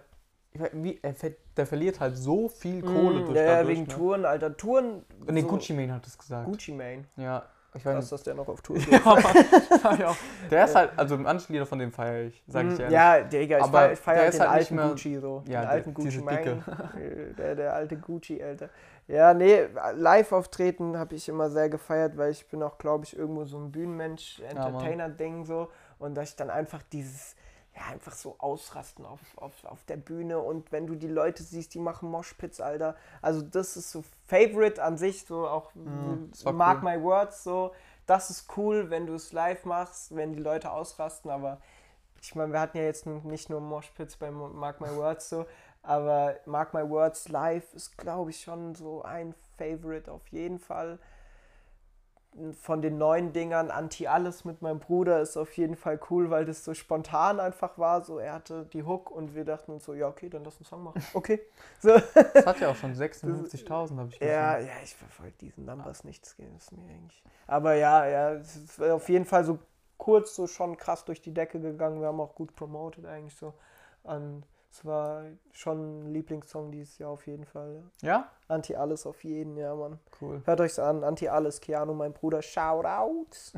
ich weiß, wie, er ver- der verliert halt so viel Kohle Mm, durch ja, ja, dadurch, wegen ne? Touren, Alter. Touren. Nee, so- Gucci Mane hat es gesagt. Gucci Mane. Ja, ich weiß dass der noch auf Tour geht. ja. Der ist halt, also manche Lieder von dem feiere ich, sag ich dir ehrlich. Mm, Ja, Digga, ich feier- feiere der ist den halt alten mehr- Gucci so. Ja, den der- alten Gucci diese Mane. Der, der alte Gucci, Alter. Ja, nee, Live-Auftreten habe ich immer sehr gefeiert, weil ich bin auch, glaube ich, irgendwo so ein Bühnenmensch. Entertainer-Ding so. Und dass ich dann einfach dieses, ja, einfach so ausrasten auf, auf, auf der Bühne. Und wenn du die Leute siehst, die machen Moshpits, Alter. Also das ist so Favorite an sich, so auch Mhm, Mark cool. My Words, so. Das ist cool, wenn du es live machst, wenn die Leute ausrasten, aber ich meine, wir hatten ja jetzt nicht nur Moshpits bei Mark My Words so, aber Mark My Words live ist, glaube ich, schon so ein Favorite auf jeden Fall. Von den neuen Dingern, Anti-Alles mit meinem Bruder ist auf jeden Fall cool, weil das so spontan einfach war. So, er hatte die Hook und wir dachten uns so, ja, okay, dann lass einen Song machen. Okay. So. Das hat ja auch schon 56.000, habe ich Ja, ja, ich verfolge diesen Numbers nicht. Das ist mir eigentlich. Aber ja, ja, es ist auf jeden Fall so kurz so schon krass durch die Decke gegangen. Wir haben auch gut promoted eigentlich so. Und es war schon ein Lieblingssong dieses Jahr auf jeden Fall. Ja. Ja? Anti alles auf jeden, ja, Mann. Cool. Hört euch's an, Anti alles, Keanu, mein Bruder, Shoutouts.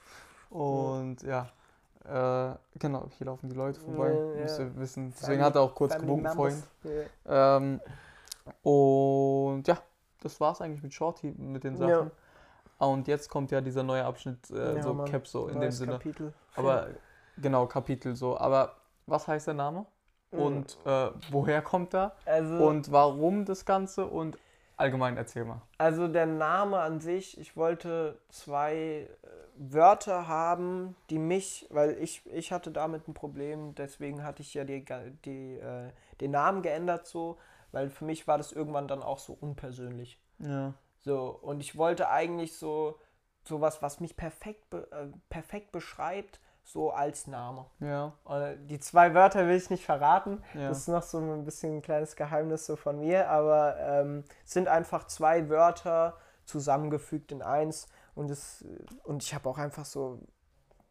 Und ja, äh, genau, hier laufen die Leute vorbei. Ja, ja. Müsst ihr wissen. Deswegen Family- hat er auch kurz members. vorhin. Ja. Ähm, und ja, das war's eigentlich mit Shorty, mit den Sachen. Ja. Und jetzt kommt ja dieser neue Abschnitt, äh, Ja, so Mann. Cap so in dem Neues Sinne. Kapitel. Aber genau, Kapitel so. Aber was heißt der Name? Und äh, woher kommt er? also, Und warum das Ganze? Und allgemein erzähl mal. Also der Name an sich, ich wollte zwei äh, Wörter haben, die mich, weil ich, ich hatte damit ein Problem, deswegen hatte ich ja die, die, äh, den Namen geändert so, weil für mich war das irgendwann dann auch so unpersönlich. Ja. So, und ich wollte eigentlich so sowas, was mich perfekt, äh, perfekt beschreibt, so als Name. Ja. Äh, Die zwei Wörter will ich nicht verraten. Ja. Das ist noch so ein bisschen ein kleines Geheimnis so von mir, aber ähm, es sind einfach zwei Wörter zusammengefügt in eins und es und ich habe auch einfach so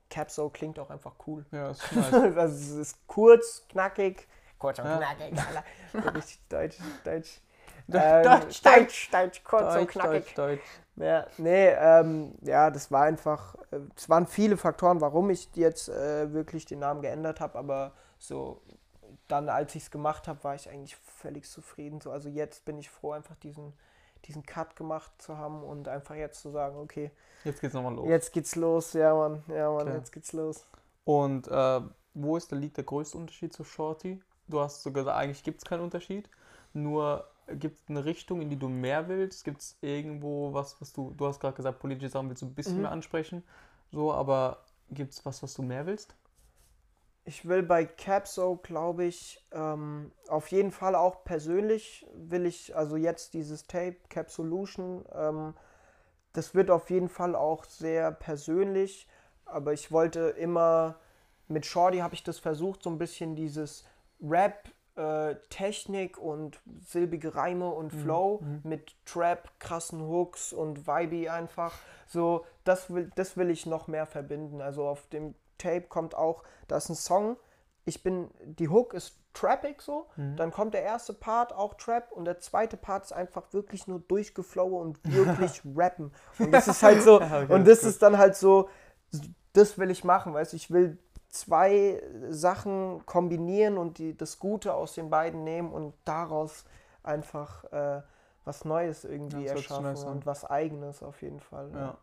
Capso klingt auch einfach cool. Ja, ist nice. also es ist kurz, knackig, kurz und Ja. knackig, Richtig deutsch, deutsch. Deutsch, Ähm, Deutsch, Deutsch, Deutsch, kurz und Deutsch, knackig. Deutsch, Deutsch. Ja, nee, ähm, ja, das war einfach, äh, es waren viele Faktoren, warum ich jetzt äh, wirklich den Namen geändert habe, aber so dann, als ich es gemacht habe, war ich eigentlich völlig zufrieden. So, also jetzt bin ich froh, einfach diesen, diesen Cut gemacht zu haben und einfach jetzt zu sagen, okay, Jetzt geht's nochmal los. jetzt geht's los, ja Mann, ja Mann, Okay. jetzt geht's los. Und äh, wo ist der, liegt der größte Unterschied zu Shorty? Du hast so gesagt, eigentlich gibt es keinen Unterschied. Nur gibt es eine Richtung, in die du mehr willst? Gibt es irgendwo was, was du, du hast gerade gesagt, politische Sachen willst du ein bisschen Mhm. mehr ansprechen. So, aber gibt es was, was du mehr willst? Ich will bei Capso, glaube ich, ähm, auf jeden Fall auch persönlich will ich, also jetzt dieses Tape, Cap Solution, ähm, das wird auf jeden Fall auch sehr persönlich, aber ich wollte immer, mit Shorty habe ich das versucht, so ein bisschen dieses Rap, äh, Technik und silbige Reime und Flow mit Trap, krassen Hooks und Vibe einfach. So, das will, das will ich noch mehr verbinden. Also auf dem Tape kommt auch, da ist ein Song, ich bin, die Hook ist trappig so, dann kommt der erste Part auch Trap und der zweite Part ist einfach wirklich nur durchgeflowe und wirklich rappen. Und das ist halt so, okay, und das ist ist dann halt so, das will ich machen, weißt du, ich will zwei Sachen kombinieren und die, das Gute aus den beiden nehmen und daraus einfach äh, was Neues irgendwie Ja, erschaffen nice und was Eigenes auf jeden Fall. Ja.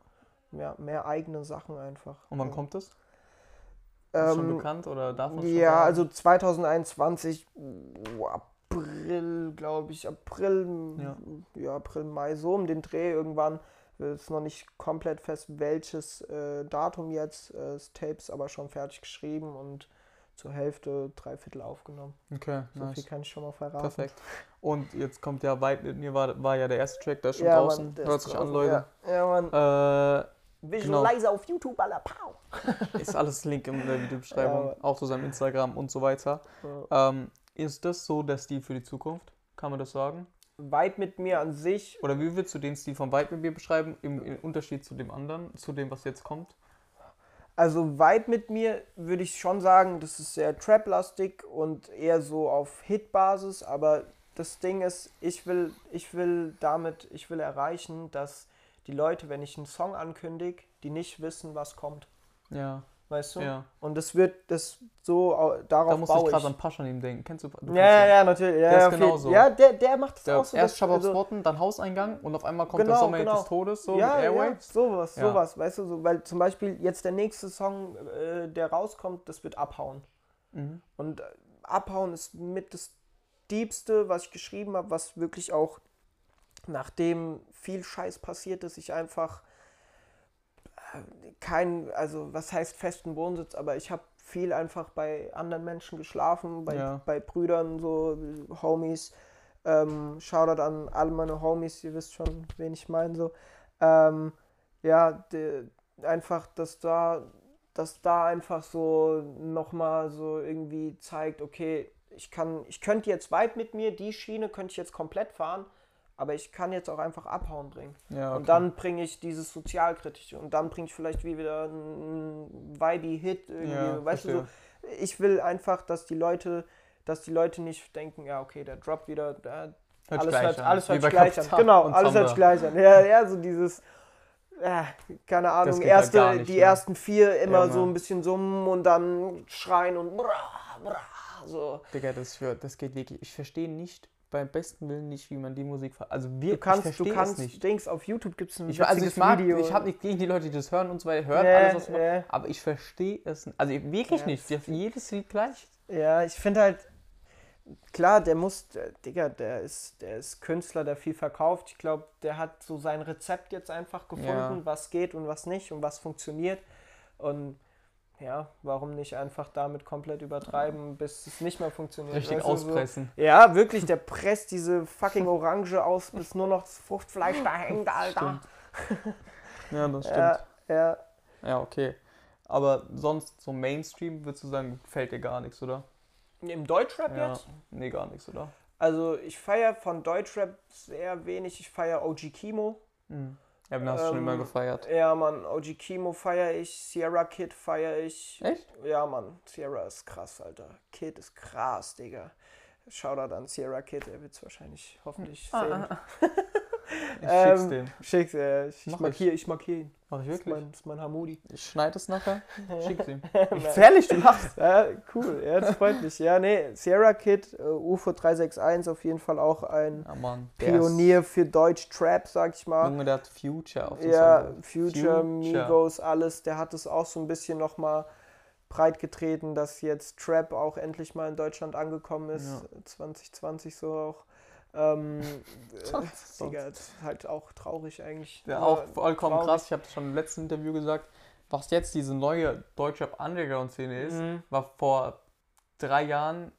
Ja, mehr eigene Sachen einfach. Und wann ja. kommt das? Ist schon Ähm, bekannt oder darf man schon ja, sagen? also 2021, uh, April, glaube ich, April, ja. April, Mai, so um den Dreh irgendwann. Ist noch nicht komplett fest, welches äh, Datum jetzt. Äh, das Tape ist aber schon fertig geschrieben und zur Hälfte, drei Viertel aufgenommen. Okay, So nice. viel kann ich schon mal verraten. Perfekt. Und jetzt kommt ja weit mit mir, war, war ja der erste Track, der ist schon Ja, draußen. Mann, der Hört sich an. Leute. Ja, ja Mann. Äh, Visualizer auf YouTube, aller Pow. ist alles Link in der Videobeschreibung, Ja. auch zu seinem Instagram und so weiter. Ähm, ist das so der Stil für die Zukunft? Kann man das sagen? Weit mit mir an sich Oder wie würdest du den Stil von Weit mit mir beschreiben, im, im Unterschied zu dem anderen, zu dem, was jetzt kommt? Also weit mit mir würde ich schon sagen, das ist sehr Trap-lastig und eher so auf Hit-Basis, aber das Ding ist, ich will, ich will damit, ich will erreichen, dass die Leute, wenn ich einen Song ankündige, die nicht wissen, was kommt. Ja, Weißt du? ja. Und das wird das so au- darauf Da musste ich gerade an Paschanim denken. Kennst du? du ja, ja, ja, natürlich. Ja, Der ist ja, jeden- genauso. Ja, der, der macht das Der auch so. erst Shabab also- Spotten, dann Hauseingang und auf einmal kommt der Genau, Sommer genau. des Todes, so ja, mit ja, Airwaves. sowas, Ja. sowas, weißt du, so, weil zum Beispiel jetzt der nächste Song, äh, der rauskommt, das wird Abhauen. Mhm. Und äh, Abhauen ist mit das Diebste, was ich geschrieben habe, was wirklich auch, nachdem viel Scheiß passiert ist, ich einfach kein, also was heißt festen Wohnsitz, aber ich habe viel einfach bei anderen Menschen geschlafen, bei, Ja. bei Brüdern, so Homies. Ähm, Shoutout an alle meine Homies, ihr wisst schon, wen ich meine. So. Ähm, ja, de, einfach, dass da, dass da einfach so nochmal so irgendwie zeigt, okay, ich kann, ich könnte jetzt weit mit mir, die Schiene könnte ich jetzt komplett fahren, aber ich kann jetzt auch einfach abhauen bringen. Ja, okay. Und dann bringe ich dieses Sozialkritische und dann bringe ich vielleicht wie wieder einen Vibe-Hit irgendwie. Ja, weißt du, so, ich will einfach, dass die Leute, dass die Leute nicht denken, ja, okay, der droppt wieder, der, Hört alles hört, alles hört gleich an. Genau, alles hört sich gleich an. Ja, ja, so dieses, äh, keine Ahnung, halt erste, gar nicht, die ne? ersten vier immer Ja, so ein bisschen summen und dann schreien und bra, bra, so. Digga, das, für, das geht wirklich. Ich verstehe nicht, beim besten Willen nicht, wie man die Musik ver Also wir, Du kannst, du kannst, nicht. Dings, auf YouTube gibt es ein Ich, also ich mag, Video. ich habe nicht gegen die Leute, die das hören und so weiter, hören Ja, alles, was man, ja. aber ich verstehe es nicht. Also wirklich Ja, nicht. Jedes Lied gleich. Ja, ich finde halt, klar, der muss, der, Digga, der ist, der ist Künstler, der viel verkauft. Ich glaube, der hat so sein Rezept jetzt einfach gefunden, Ja. was geht und was nicht und was funktioniert. Und ja, warum nicht einfach damit komplett übertreiben, bis es nicht mehr funktioniert. Richtig weißt du, so. auspressen. Ja, wirklich, der presst diese fucking Orange aus, bis nur noch das Fruchtfleisch da hängt, Alter. Ja, das stimmt. Ja, ja. Ja, okay. Aber sonst so Mainstream, würdest du sagen, gefällt dir gar nichts, oder? Im Deutschrap Ja. jetzt? Nee, gar nichts, oder? Also ich feiere von Deutschrap sehr wenig. Ich feiere OG Kimo. Mhm. Ja, den hast du schon Ähm, immer gefeiert. Ja, Mann, OG Kimo feiere ich, Sierra Kid feiere ich. Echt? Ja, Mann, Sierra ist krass, Alter. Kid ist krass, Digga. Shoutout an Sierra Kid, er wird es wahrscheinlich hoffentlich Ah, sehen. Ich schick's Ähm, dem. Schick's, äh, ich, Mach markiere ich markier ihn. Mach ich Das ist wirklich? mein, das ist mein Hamudi. Ich schneide es nachher. Schick's ihm. Ehrlich, du lachst. Ja, cool, ja, das freut mich. Ja, nee, Sierra Kid, äh, UFO 361 auf jeden Fall auch ein Ja, Mann. Pionier für Deutsch Trap, sag ich mal. Junge, der hat Future auf dem Ja, Song. Future, Migos, alles. Der hat es auch so ein bisschen nochmal breit getreten, dass jetzt Trap auch endlich mal in Deutschland angekommen ist. Ja. 2020 so auch. Ähm, äh, 2020. Digga, das ist halt auch traurig eigentlich. Ja, auch vollkommen traurig. krass. Ich habe schon im letzten Interview gesagt, was jetzt diese neue deutsche Underground-Szene ist, Mhm. war vor drei Jahren,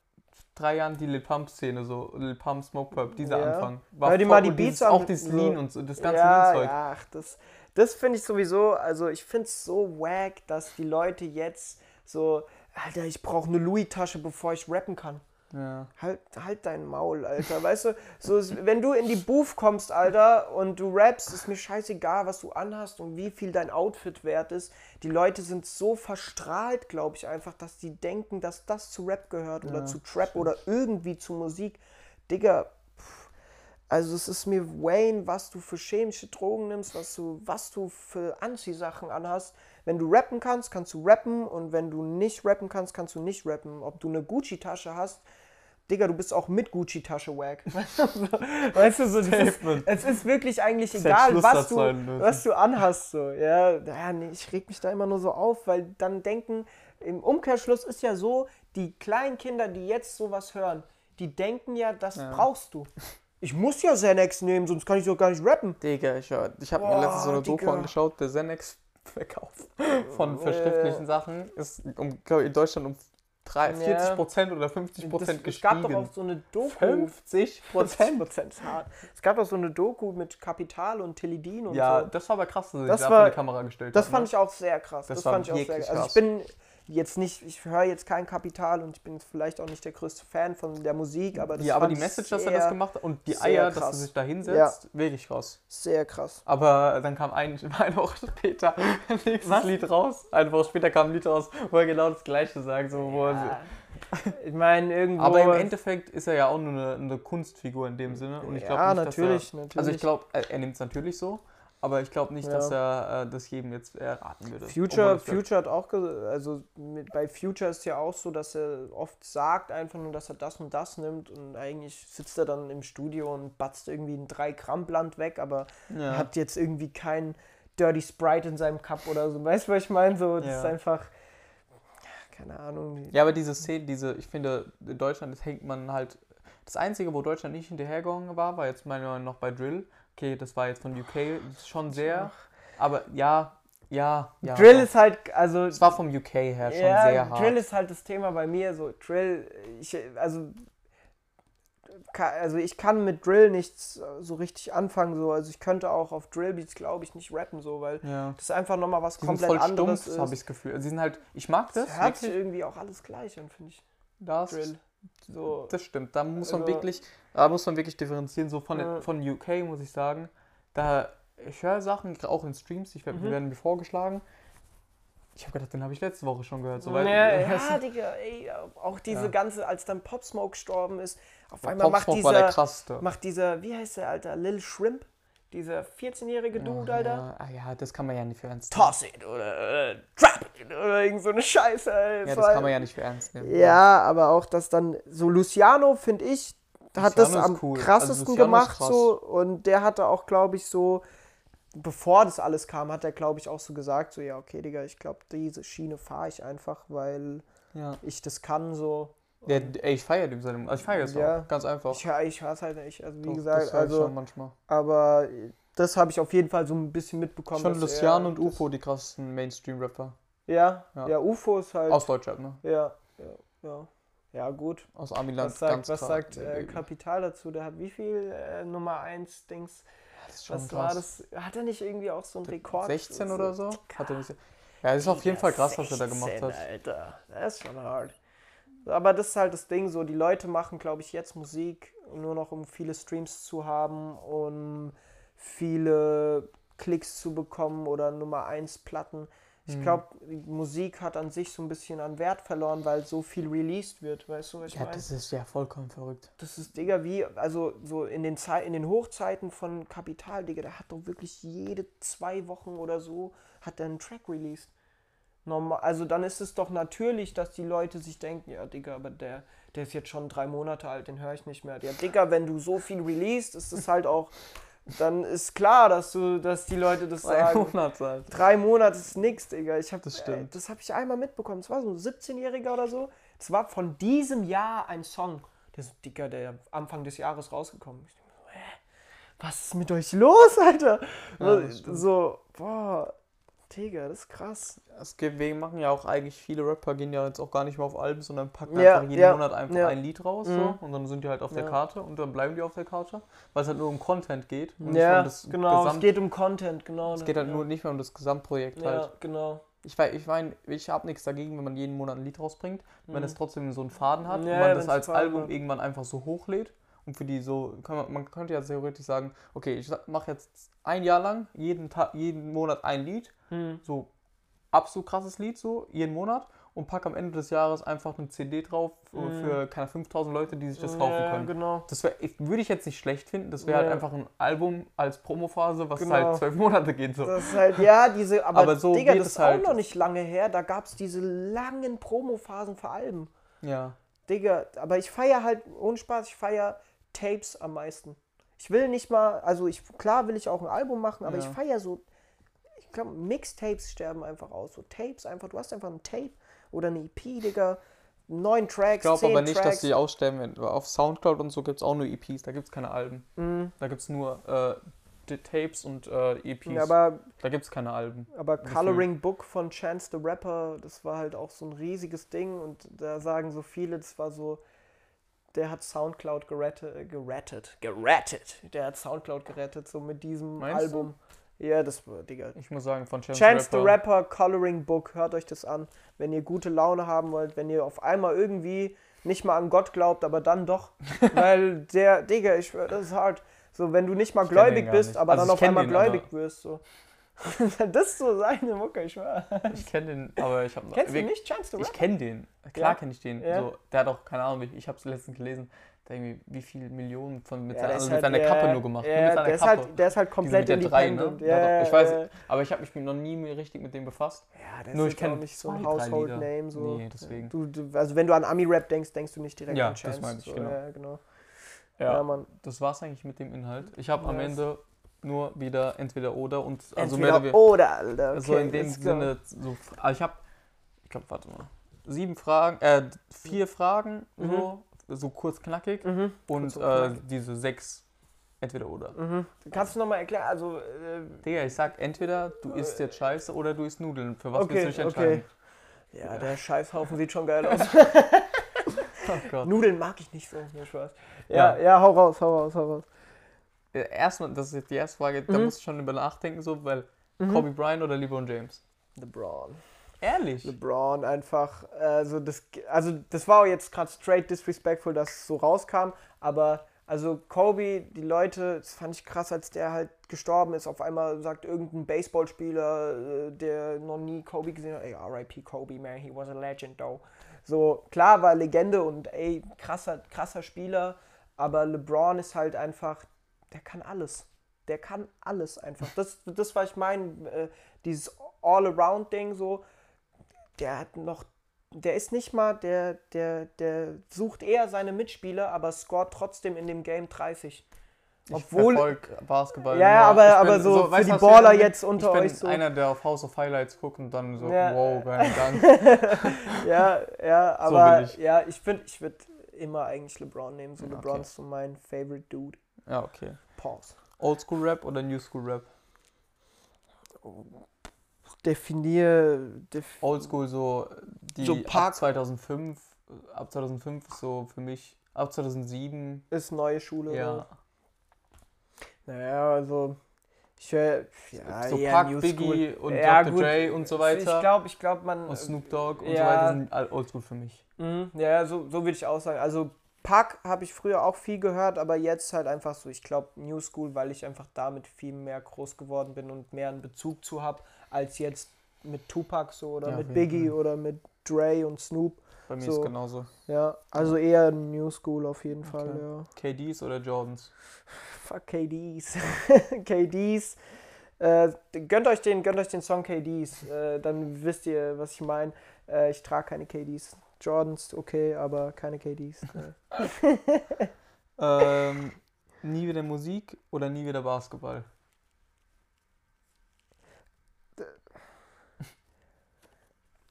drei Jahren die Lil Pump-Szene, so Lil Pump, Smoke Pump, dieser Ja. Anfang. War Hör dir mal die Beats an, Auch dieses so- Lean und so, das ganze ja, Lean-Zeug. ja, ach, das, das finde ich sowieso, also ich finde es so wack, dass die Leute jetzt so, Alter, ich brauche eine Louis-Tasche, bevor ich rappen kann. Ja. Halt, halt dein Maul, Alter. Weißt du, so, wenn du in die Booth kommst, Alter, und du rappst, ist mir scheißegal, was du anhast und wie viel dein Outfit wert ist. Die Leute sind so verstrahlt, glaube ich, einfach, dass die denken, dass das zu Rap gehört oder Ja, zu Trap oder irgendwie zu Musik. Digga, pff, also es ist mir Wayne, was du für chemische Drogen nimmst, was du, was du für Anziehsachen anhast. Wenn du rappen kannst, kannst du rappen und wenn du nicht rappen kannst, kannst du nicht rappen. Ob du eine Gucci-Tasche hast, Digga, du bist auch mit Gucci-Tasche wack. weißt du, so, das ist, es ist wirklich eigentlich hätte egal, was du, was du anhast. So. Ja, ja nee, ich reg mich da immer nur so auf, weil dann denken, im Umkehrschluss ist ja so, die kleinen Kinder, die jetzt sowas hören, die denken ja, das Ja. brauchst du. Ich muss ja Xanax nehmen, sonst kann ich doch gar nicht rappen. Digga, ich, ich habe mir letztens so eine Doku angeschaut, der Xanax-Verkauf von Äh. verschriftlichen Sachen ist um, ich, in Deutschland um drei- Ja. 40% oder 50% Das, es gestiegen. gab doch auch so eine Doku. 50 Prozent. Prozent. Es gab doch so eine Doku mit Kapital und Teledin und Ja, so. das war aber krass, dass sie Das da war- vor die Kamera gestellt Das hat, fand ne? ich auch sehr krass. Das Das, fand ich auch sehr wirklich Also krass. ich bin jetzt nicht, ich höre jetzt kein Kapital und ich bin jetzt vielleicht auch nicht der größte Fan von der Musik, aber das Ja, aber die Message, dass er das gemacht hat und die Eier, dass krass. er sich da hinsetzt, wirklich krass. Sehr krass. Aber dann kam ein, eine Woche später ein nächstes Lied raus. Eine Woche später kam ein Lied raus, wo er genau das Gleiche sagt. So, wo Ja. Ich meine, irgendwo. Aber im Endeffekt ist er ja auch nur eine, eine Kunstfigur in dem Sinne. Und ich glaube ja, nicht, natürlich, dass er, natürlich. Also ich glaube, er, er nimmt es natürlich so, aber ich glaube nicht, Ja. dass er äh, das jedem jetzt erraten würde. Future, Future hat auch, also mit, bei Future ist ja auch so, dass er oft sagt einfach nur, dass er das und das nimmt und eigentlich sitzt er dann im Studio und batzt irgendwie ein 3 Gramm Blatt weg, aber Ja. hat jetzt irgendwie kein Dirty Sprite in seinem Cup oder so. Weißt du, was ich meine? So, das Ja. ist einfach, keine Ahnung. Ja, aber diese Szene, diese, ich finde, in Deutschland, hängt man halt. Das Einzige, wo Deutschland nicht hinterhergegangen war, war jetzt meiner Meinung nach bei Drill. Okay, das war jetzt von UK, das ist schon sehr. Aber ja, ja, ja. Drill ist halt, also Es war vom UK her schon ja, sehr hart. Drill ist halt das Thema bei mir. So Drill, ich, also, also ich kann mit Drill nichts so richtig anfangen. So. Also ich könnte auch auf Drillbeats, glaube ich, nicht rappen, so, weil ja. das ist einfach nochmal was Die sind komplett voll anderes stumpf, habe ich ist. das Gefühl. Also, sie sind halt, ich mag das. Es hört sich irgendwie auch alles gleich an, finde ich. Das, Drill. So, das stimmt. Da muss man Also- wirklich, da muss man wirklich differenzieren. So von, Ja. von UK muss ich sagen, da ich höre Sachen auch in Streams, die Mhm. werden mir vorgeschlagen. Ich habe gedacht, den habe ich letzte Woche schon gehört. So, weil, ja, ja, Digga, ey, auch diese Ja. ganze, als dann Pop Smoke gestorben ist, auf einmal Pop macht Smoke war der dieser, macht dieser, wie heißt der, Alter, Lil Shrimp, dieser 14-jährige Dude, Alter. Ja, ah ja, das kann man ja nicht für ernst nehmen. Toss it oder äh, Trap it oder irgend so eine Scheiße. Ey. Ja, das kann man ja nicht für ernst nehmen. Ja, aber auch das dann, so Luciano, finde ich, hat das am cool. krassesten Also Luciano ist gemacht krass. so und der hatte auch, glaube ich, so, bevor das alles kam, hat er, glaube ich, auch so gesagt, so, ja, okay, Digga, ich glaube, diese Schiene fahre ich einfach, weil Ja. ich das kann, so. Ja, ey, ich feiere dem seine. Also ich feiere es Ja. auch. Ganz einfach. Ich, ich höre es halt nicht, also wie Doch, gesagt, das höre ich also, schon manchmal. aber das habe ich auf jeden Fall so ein bisschen mitbekommen. Schon er und UFO, die krassesten Mainstream-Rapper. Ja, Ja. ja, UFO ist halt, Aus Deutschland, ne? ja, ja, ja, ja, gut. Aus Amiland. Was sagt, was sagt äh. Kapital dazu? Der hat wie viel äh, Nummer 1 Dings? Schon Was krass. war das? Hat er nicht irgendwie auch so einen Rekord? 16 oder so? Hat er nicht. Ja, das ist auf jeden Fall krass, was er da gemacht 16, hat. Alter, das ist schon hart. Aber das ist halt das Ding so, die Leute machen, glaube ich, jetzt Musik nur noch, um viele Streams zu haben, um viele Klicks zu bekommen oder Nummer 1 Platten. Ich Mhm. glaube, Musik hat an sich so ein bisschen an Wert verloren, weil so viel released wird. Weißt du, was ich Ja, meine? das ist ja vollkommen verrückt. Das ist, Digga, wie, also so in den, Zei in den Hochzeiten von Kapital, Digga, der hat doch wirklich jede zwei Wochen oder so, hat er einen Track released. Normal, also dann ist es doch natürlich, dass die Leute sich denken, ja, Digga, aber der, der ist jetzt schon drei Monate alt, den höre ich nicht mehr. Ja, Digga, wenn du so viel released, ist es halt auch, dann ist klar, dass du, dass die Leute das Drei sagen. Monate alt. Drei Monate ist nix, Digga. Ich hab, Das stimmt. Äh, das habe ich einmal mitbekommen. Das war so ein 17-Jähriger oder so. Das war von diesem Jahr ein Song. Der ist, Digga, der Anfang des Jahres rausgekommen. Ich denk mir so, hä? Was ist mit euch los, Alter? Ja, so, boah, Digga, das ist krass. Wir machen ja auch eigentlich viele Rapper gehen ja jetzt auch gar nicht mehr auf Alben, sondern packen Ja, einfach jeden ja, Monat einfach ja. ein Lied raus Mhm. so, und dann sind die halt auf der. Karte und dann bleiben die auf der Karte, weil es halt nur um Content geht. und Ja, um genau. Gesamt, es geht um Content, genau. es geht halt nur nicht mehr um das Gesamtprojekt halt. Ja, genau. Ich weiß, ich mein, ich habe nichts dagegen, wenn man jeden Monat ein Lied rausbringt, wenn es trotzdem so einen Faden hat Mhm. Und man das als Album hat. irgendwann einfach so hochlädt und für die so, kann man, man könnte ja theoretisch sagen, okay, ich mache jetzt ein Jahr lang jeden Tag, jeden Monat ein Lied, Hm. so absolut krasses Lied so jeden Monat und pack am Ende des Jahres einfach eine CD drauf für, Mhm. für keine 5000 Leute, die sich das kaufen ja, können. genau. Das wär, würde ich jetzt nicht schlecht finden. Das wäre Ja. halt einfach ein Album als Promophase, was Genau. halt zwölf Monate geht. So. Das ist halt, ja, diese, aber, Aber so Digga, das ist auch halt. noch nicht lange her. Da gab es diese langen Promophasen für Alben. Ja. Digga, aber ich feiere halt, ohne Spaß, ich feiere Tapes am meisten. Ich will nicht mal, also ich, klar will ich auch ein Album machen, aber Ja. ich feiere so, ich glaube, Mixtapes sterben einfach aus. So Tapes einfach, du hast einfach ein Tape oder eine EP, Digga, neun Tracks, Ich glaube aber nicht, Tracks. dass die aussterben werden. Auf Soundcloud und so gibt es auch nur EPs, da gibt es keine Alben. Mhm. Da gibt es nur äh, die Tapes und äh, EPs. Ja, aber, da gibt es keine Alben. aber. Coloring Book von Chance the Rapper, das war halt auch so ein riesiges Ding und da sagen so viele, das war so, der hat Soundcloud gerettet, äh, gerettet, gerettet. Der hat Soundcloud gerettet, so mit diesem Meinst du? Ja, das war, Digga. Ich muss sagen, von Chance, Chance the Rapper, Rapper Coloring Book, hört euch das an. Wenn ihr gute Laune haben wollt, wenn ihr auf einmal irgendwie nicht mal an Gott glaubt, aber dann doch. Weil der, Digga, ich das ist hart. So, wenn du nicht mal Ich gläubig bist, aber Also dann ich auf einmal den, gläubig wirst, so. das ist so seine Mucke, ich schwör. Ich kenne den, aber ich habe Kennst du nicht Chance the Ich Rapper? kenne den. Klar Ja? kenne ich den. Ja. So, der hat auch, keine Ahnung, wie- ich habe es letztens gelesen, irgendwie wie viele Millionen von, mit, Ja, seiner, also mit halt- seiner ja, Kappe nur gemacht. Ja, nur mit seiner der, ist Kappe. halt, der ist halt Diese komplett mit der drei, ne? Ja, ich weiß, ja, aber ich habe mich noch nie mehr richtig mit dem befasst. ja, der Nur ist ich auch nicht so ein Household. Name. So. Nee, deswegen. Du, du, also wenn du an Ami-Rap denkst, denkst du nicht direkt Ja, an das Chance. meine ich, so, genau. Ja, genau. Ja, Ja, Mann. das war's eigentlich mit dem Inhalt. Ich habe am. Ende nur wieder entweder oder und also mehr Entweder oder weniger. oder, Alter. Okay, so in dem. Sinne, so, also ich habe, ich glaube, warte mal, sieben Fragen, äh, vier Fragen, so, so kurz knackig Mhm. und Kurz äh, diese sechs entweder oder. Mhm. Kannst du nochmal erklären? Also, äh, Digga, ich sag entweder du isst jetzt Scheiße oder du isst Nudeln. Für was Okay, willst du dich entscheiden? ja, der Scheißhaufen sieht schon geil aus. Oh. Nudeln mag ich nicht so. Nee, Spaß. Ja, Ja. ja, hau raus, hau raus, hau raus. Äh, Erstmal, das ist jetzt die erste Frage, da Mhm. musst du schon über nachdenken, so, weil Mhm. Kobe Bryant oder LeBron James? LeBron. Ehrlich? LeBron einfach, also das, also das war jetzt gerade straight disrespectful, dass es so rauskam, aber also Kobe, die Leute, das fand ich krass, als der halt gestorben ist, auf einmal sagt irgendein Baseballspieler, äh, der noch nie Kobe gesehen hat, ey, RIP Kobe, man, he was a legend though. So, klar war Legende und ey, krasser, krasser Spieler, aber LeBron ist halt einfach, der kann alles. Der kann alles einfach. Das, das was ich meine, äh, dieses All-Around-Ding so, der hat noch, der ist nicht mal, der, der, der sucht eher seine Mitspieler, aber scoret trotzdem in dem Game 30. Obwohl, ich verfolg Basketball. Ja, aber- Ich aber so für weißt die du, Baller bin? jetzt unter ich bin euch so. einer, der auf House of Highlights guckt und dann so, Ja. wow, geil, Dank. ja, ja, So aber bin ich. ja, ich finde, ich würde immer eigentlich LeBron nehmen. So Ja, LeBron okay. ist so mein favorite Dude. Ja, okay. Pause. Oldschool Rap oder New School Rap? Definier, def Oldschool so die So ab Park- 2005, ab 2005 ist so für mich, ab 2007, ist neue Schule. ja. Naja, also ich höre ja, so Park, New Biggie School. und Ja, Dr. gut. Dre und so Ich weiter. glaube, ich glaube, man. und Snoop Dogg und ja. so weiter sind Oldschool für mich. Mhm, ja, ja, so, so würde ich auch sagen. Also Pack habe ich früher auch viel gehört, aber jetzt halt einfach so, ich glaube New School, weil ich einfach damit viel mehr groß geworden bin und mehr einen Bezug zu habe, als jetzt mit Tupac so oder Ja, mit Biggie Fall. oder mit Dre und Snoop. Bei mir So. ist genauso. Ja, also eher New School auf jeden Fall, Okay. ja. KDs oder Jordans? Fuck KDs. KDs. Äh, gönnt euch den, gönnt euch den Song KDs, äh, dann wisst ihr, was ich meine. Äh, ich trage keine KDs. Jordans, okay, aber keine KDs. Äh. ähm, nie wieder Musik oder nie wieder Basketball?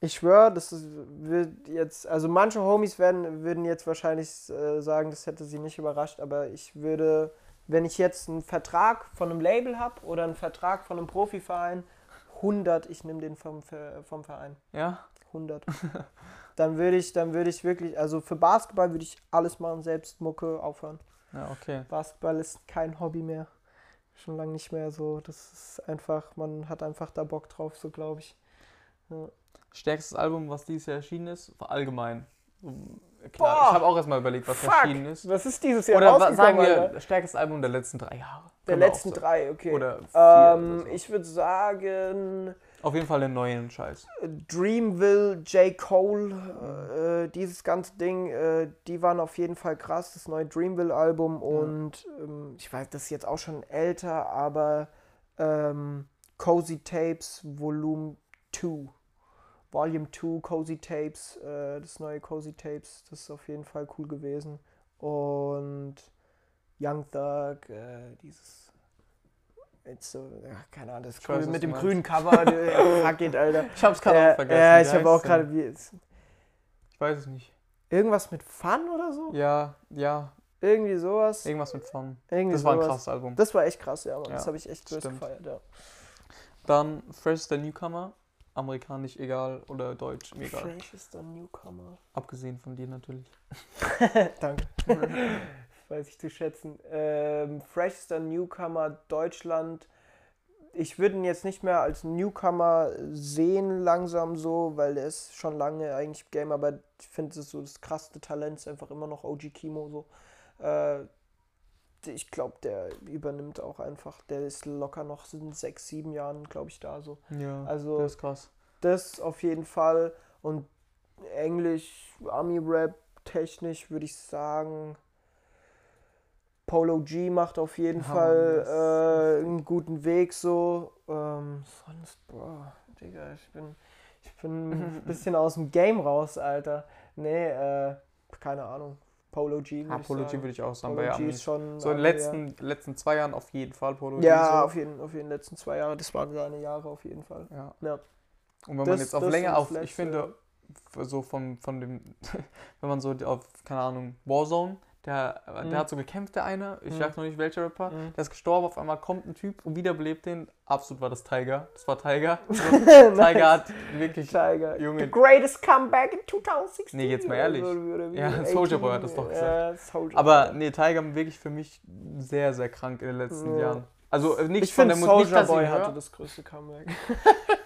Ich schwöre, das ist, wird jetzt, also manche Homies werden, würden jetzt wahrscheinlich äh, sagen, das hätte sie nicht überrascht, aber ich würde, wenn ich jetzt einen Vertrag von einem Label habe oder einen Vertrag von einem Profiverein, 100, ich nehme den vom, vom Verein. Ja? 100. dann würde ich, dann würde ich wirklich, also für Basketball würde ich alles machen, selbst Mucke aufhören. Ja, okay. Basketball ist kein Hobby mehr. Schon lange nicht mehr so. Das ist einfach, man hat einfach da Bock drauf, so glaube ich. Stärkstes Album, was dieses Jahr erschienen ist, war allgemein. Klar, Boah. ich habe auch erstmal überlegt, was Fuck! erschienen ist. Was ist dieses Jahr Oder sagen wir, Alter? stärkstes Album der letzten drei Jahre. Der letzten drei, okay. Oder vier ähm, oder so. Ich würde sagen, Auf jeden Fall den neuen Scheiß. Dreamville, J. Cole, äh, dieses ganze Ding, äh, die waren auf jeden Fall krass, das neue Dreamville-Album. Und ähm, ich weiß, das ist jetzt auch schon älter, aber ähm, Cozy Tapes Volume 2. Volume 2 Cozy Tapes, äh, das neue Cozy Tapes, das ist auf jeden Fall cool gewesen. Und Young Thug, äh, dieses. Jetzt so, ja, keine Ahnung, das weiß, grün, was mit dem meinst. grünen Cover, fuck it, Alter. Ich hab's gerade auch vergessen. Ja, Wie ich habe auch gerade wie Ich weiß es nicht. irgendwas mit Fun oder so? Ja, ja, Irgendwie sowas. irgendwas mit Fun. Irgendwie Das war ein sowas. krasses Album. Das war echt krass, ja, Mann. Das Ja, habe ich echt stimmt. gefeiert, ja. Dann Fresh the Newcomer. Amerikanisch egal oder deutsch, egal. Fresh ist der Newcomer. Abgesehen von dir natürlich. Danke. Weiß ich zu schätzen. Ähm, Fresh ist der Newcomer Deutschland. Ich würde ihn jetzt nicht mehr als Newcomer sehen, langsam so, weil der ist schon lange eigentlich im Game, aber ich finde es so das krasseste Talent ist einfach immer noch OG Kimo so. Äh, ich glaube, der übernimmt auch einfach, der ist locker noch in sechs, sieben Jahren, glaube ich, da so. Ja, Also- das ist krass. Das auf jeden Fall. Und Englisch, Army-Rap, technisch würde ich sagen, Polo G macht auf jeden Ja, Fall äh, einen guten Weg so. Ähm, sonst, boah, Digga, ich bin, ich bin ein bisschen aus dem Game raus, Alter. Nee, äh, keine Ahnung. Polo G würde Ja, ich Polo G sagen. würde ich auch sagen. Polo G ist schon So in den letzten, letzten zwei Jahren auf jeden Fall Polo G. Ja, so. auf jeden, auf jeden letzten zwei Jahre. Das waren seine Jahre auf jeden Fall. Ja. Ja. Und wenn man Das- jetzt auf länger auf, das ich letzte- finde, so von, von dem, wenn man so auf, keine Ahnung, Warzone, der, Mhm. der hat so gekämpft, der eine, ich Mhm. sag noch nicht welcher Rapper, Mhm. der ist gestorben, auf einmal kommt ein Typ und wiederbelebt den. Absolut war das Tiger. Das war Tiger. So, Tiger hat wirklich. Tiger. Junge. The greatest comeback in 2016. Nee, jetzt mal ehrlich. Oder so, oder wie? Ja, 18, Soulja Boy hat das doch Ja, Soulja Aber nee, Tiger wirklich für mich sehr, sehr krank in den letzten Ja. Jahren. Also äh, nicht ich von der Musik, ich Boy hatte das größte Comeback.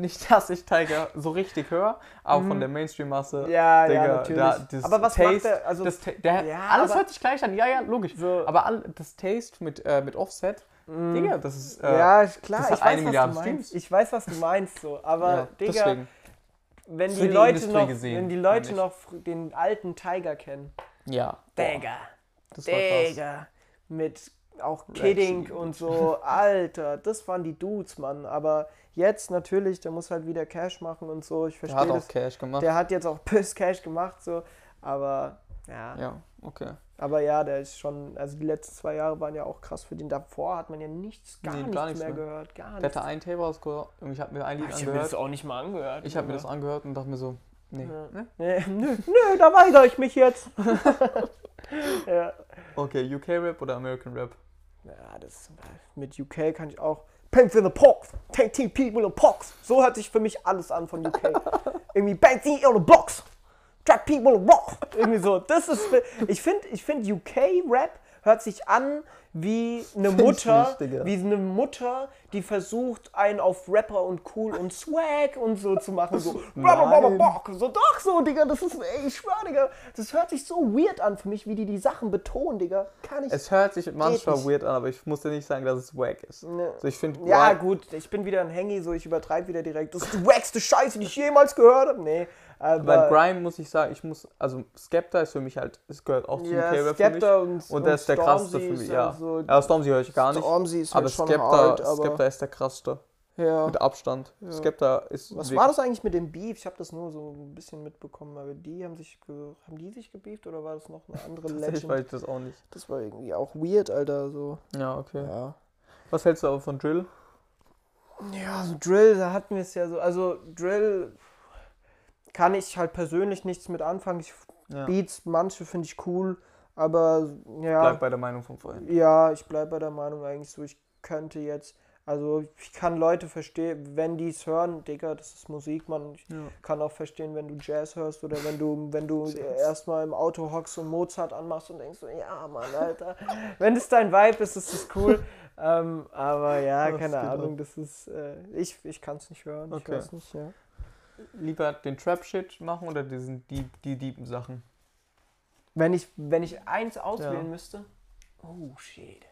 nicht, dass ich Tiger so richtig höre, aber von Mhm. der Mainstream-Masse. Ja, Digga, ja, natürlich. da- das aber was Taste, macht er? Also, Das, der, Ja, alles hört sich gleich an, ja, ja, logisch. so, Aber all, das Taste mit, äh, mit Offset, mh, Digga, das ist. Äh, ja, ist klar, ich weiß, was du meinst. Ich weiß, was du meinst, so. Aber, ja, Digga, deswegen. wenn die, die Leute noch, gesehen, wenn die Leute noch den alten Tiger kennen. Ja. Digga, Das. Digga. Mit auch Kidding und so. Alter, das waren die Dudes, Mann. Aber jetzt natürlich, der muss halt wieder Cash machen und so. Ich Der verstehe hat das. auch Cash gemacht. Der hat jetzt auch Piss Cash gemacht, so. Aber ja. ja, okay. Aber ja, der ist schon. Also die letzten zwei Jahre waren ja auch krass für den. Davor hat man ja nichts, gar, Nee, nichts, gar nichts mehr mehr. gehört. Gar Der nichts. hatte einen Tape rausgebracht und ich habe mir ein Lied ich habe mir das angehört. auch nicht mal angehört. Ich habe mir das angehört und dachte mir so, nee. Ja. ne? Nee, nö, nö, da weigere ich mich jetzt. ja. Okay, UK-Rap oder American Rap? Ja, das mit UK kann ich auch. Paints in the Pox, take team people in the Pox. So hört sich für mich alles an von UK. Irgendwie Paints in the Box, track people in the Box. Irgendwie so. Das ist. Ich finde, ich find UK Rap hört sich an wie eine Find Mutter, nicht, wie eine Mutter, die versucht, einen auf Rapper und cool und Swag und so zu machen. So, so doch so, Digga, das ist, ey, ich schwör, Digga, das hört sich so weird an für mich, wie die die Sachen betonen, Digga. Kann ich. Es hört sich manchmal nicht. weird an, aber ich muss dir nicht sagen, dass es wack ist. Ne. Also ich finde, ja, gut, ich bin wieder ein Hangy, so ich übertreibe wieder direkt. Das ist die wackste Scheiße, die ich jemals gehört habe. Nee, aber. Bei Grime muss ich sagen, ich muss, also Skepta ist für mich halt, es gehört auch zum ja, K-Rap für mich. Skepta und, Und der ist der krasseste für mich, ja. So, Ja, Stormzy höre ich gar nicht. Stormzy ist aber halt Skepta, hart, aber Skepta ist der krasseste. ja. Mit Abstand. Skepta ist. Was war das eigentlich mit dem Beef? Ich habe das nur so ein bisschen mitbekommen, aber die haben sich haben die sich gebeeft oder war das noch eine andere Legend? weiß ich das auch nicht. Das war irgendwie auch weird, Alter, so. Ja, okay. Ja. Was hältst du aber von Drill? Ja, so Drill, da hatten wir es ja so. Also Drill kann ich halt persönlich nichts mit anfangen. Ich, Ja. Beats, manche finde ich cool, aber ja. Bleib bei der Meinung von vorhin. Ja, ich bleibe bei der Meinung eigentlich so, ich könnte jetzt, also ich kann Leute verstehen, wenn die es hören, Digga, das ist Musik, man. Ich Ja. kann auch verstehen, wenn du Jazz hörst oder wenn du, wenn du erstmal im Auto hockst und Mozart anmachst und denkst so, ja Mann, Alter. wenn es dein Vibe ist, ist es cool. ähm, aber ja, Das keine Ahnung, das ist, äh, ich, ich kann es nicht hören, ich Okay. weiß nicht, ja. Lieber den Trap-Shit machen oder diesen Deep, die deepen Sachen? Wenn ich, wenn ich eins auswählen Ja. müsste. Oh shit.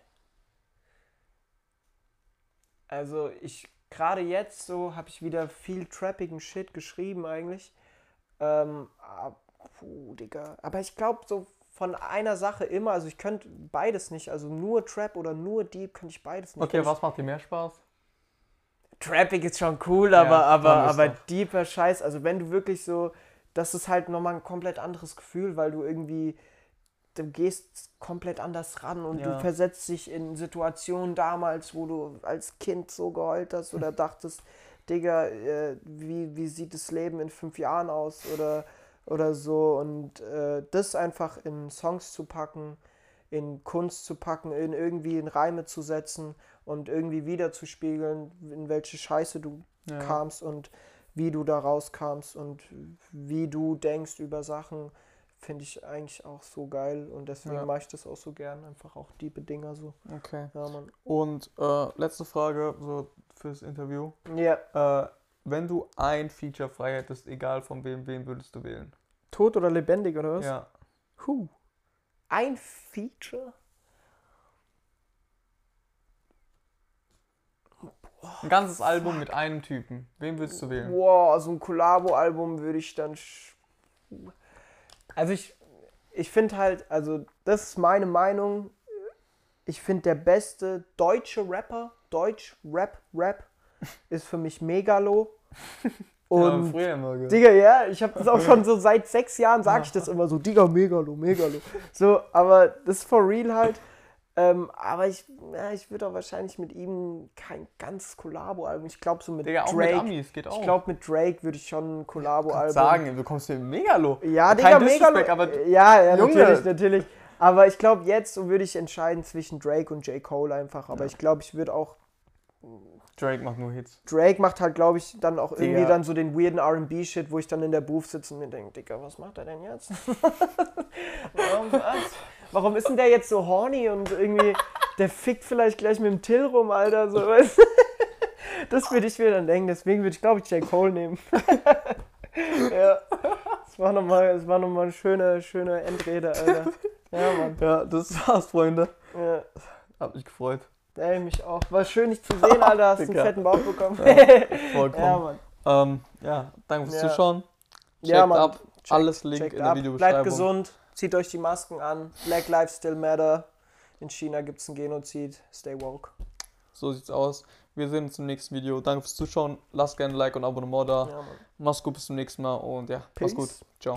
Also ich gerade jetzt so habe ich wieder viel trappigen Shit geschrieben eigentlich. Ähm, ah, puh, Digga. Aber ich glaube so von einer Sache immer, also ich könnte beides nicht, also nur Trap oder nur Deep könnte ich beides nicht. Okay, was macht dir mehr Spaß? Trappig ist schon cool, aber, Ja, aber, aber doch. deeper Scheiß, also wenn du wirklich so, das ist halt nochmal ein komplett anderes Gefühl, weil du irgendwie, du gehst komplett anders ran und Ja. du versetzt dich in Situationen damals, wo du als Kind so geheult hast oder dachtest, Digga, äh, wie, wie sieht das Leben in fünf Jahren aus oder, oder so und äh, das einfach in Songs zu packen, in Kunst zu packen, in irgendwie in Reime zu setzen und irgendwie wiederzuspiegeln, in welche Scheiße du Ja. kamst und wie du da rauskamst und wie du denkst über Sachen, finde ich eigentlich auch so geil und deswegen Ja. mache ich das auch so gern, einfach auch die Dinger so. Okay. Ja. Und äh, letzte Frage so fürs Interview. Ja. Äh, wenn du ein Feature frei hättest, egal von wem, wen würdest du wählen? Tot oder lebendig oder was? Ja. Huh. Ein Feature? Ein ganzes Album mit einem Typen. Wen würdest du wählen? Wow, so ein Collabo-Album würde ich dann. Also ich, ich finde halt, also das ist meine Meinung. Ich finde der beste deutsche Rapper, Deutsch Rap Rap, ist für mich Megalo. Und ja, früher immer gehört. Digga, ja, ich habe das auch schon so seit sechs Jahren sage ich das immer so, Digga, Megalo, Megalo. So, aber das ist for real halt. Ähm, aber ich, ja, ich würde auch wahrscheinlich mit ihm kein ganzes Kollabo-Album. Ich glaube so mit Digga, auch mit Drake. Amis geht auch. Ich glaube mit Drake würde ich schon ein Kollabo-Album. sagen, du kommst mit Megalo. Ja, Digga, Megalo. Aber ja, ja, Junge. natürlich, natürlich. Aber ich glaube jetzt würde ich entscheiden zwischen Drake und J. Cole einfach. Aber ich glaube, ich würde auch Drake macht nur Hits. Drake macht halt, glaube ich, dann auch irgendwie Digga. dann so den weirden RB-Shit, wo ich dann in der Booth sitze und mir denke, Digga, was macht er denn jetzt? Warum was? Warum ist denn der jetzt so horny und irgendwie, der fickt vielleicht gleich mit dem Till rum, Alter, so, weißt? Das würde ich mir dann denken, deswegen würde ich, glaube ich, J. Cole nehmen. ja, das war nochmal, war noch mal eine schöne, schöne Endrede, Alter. Ja, Mann. Ja, das war's, Freunde. Ja. Hab mich gefreut. Ey, mich auch. War schön, dich zu sehen, Alter. Hast einen fetten Bauch bekommen. Vollkommen. ja, Mann. Ähm, ja, danke fürs. Zuschauen. Checkt Ja, Mann. ab. Checkt- Alles Link in der ab. Videobeschreibung. Bleibt gesund, zieht euch die Masken an. Black Lives Still Matter. In China gibt es einen Genozid. Stay woke. So sieht's aus. Wir sehen uns im nächsten Video. Danke fürs Zuschauen. Lasst gerne ein Like und Abonnement da. Ja, Mann. Mach's gut, bis zum nächsten Mal und ja, mach's gut. Peace. Ciao.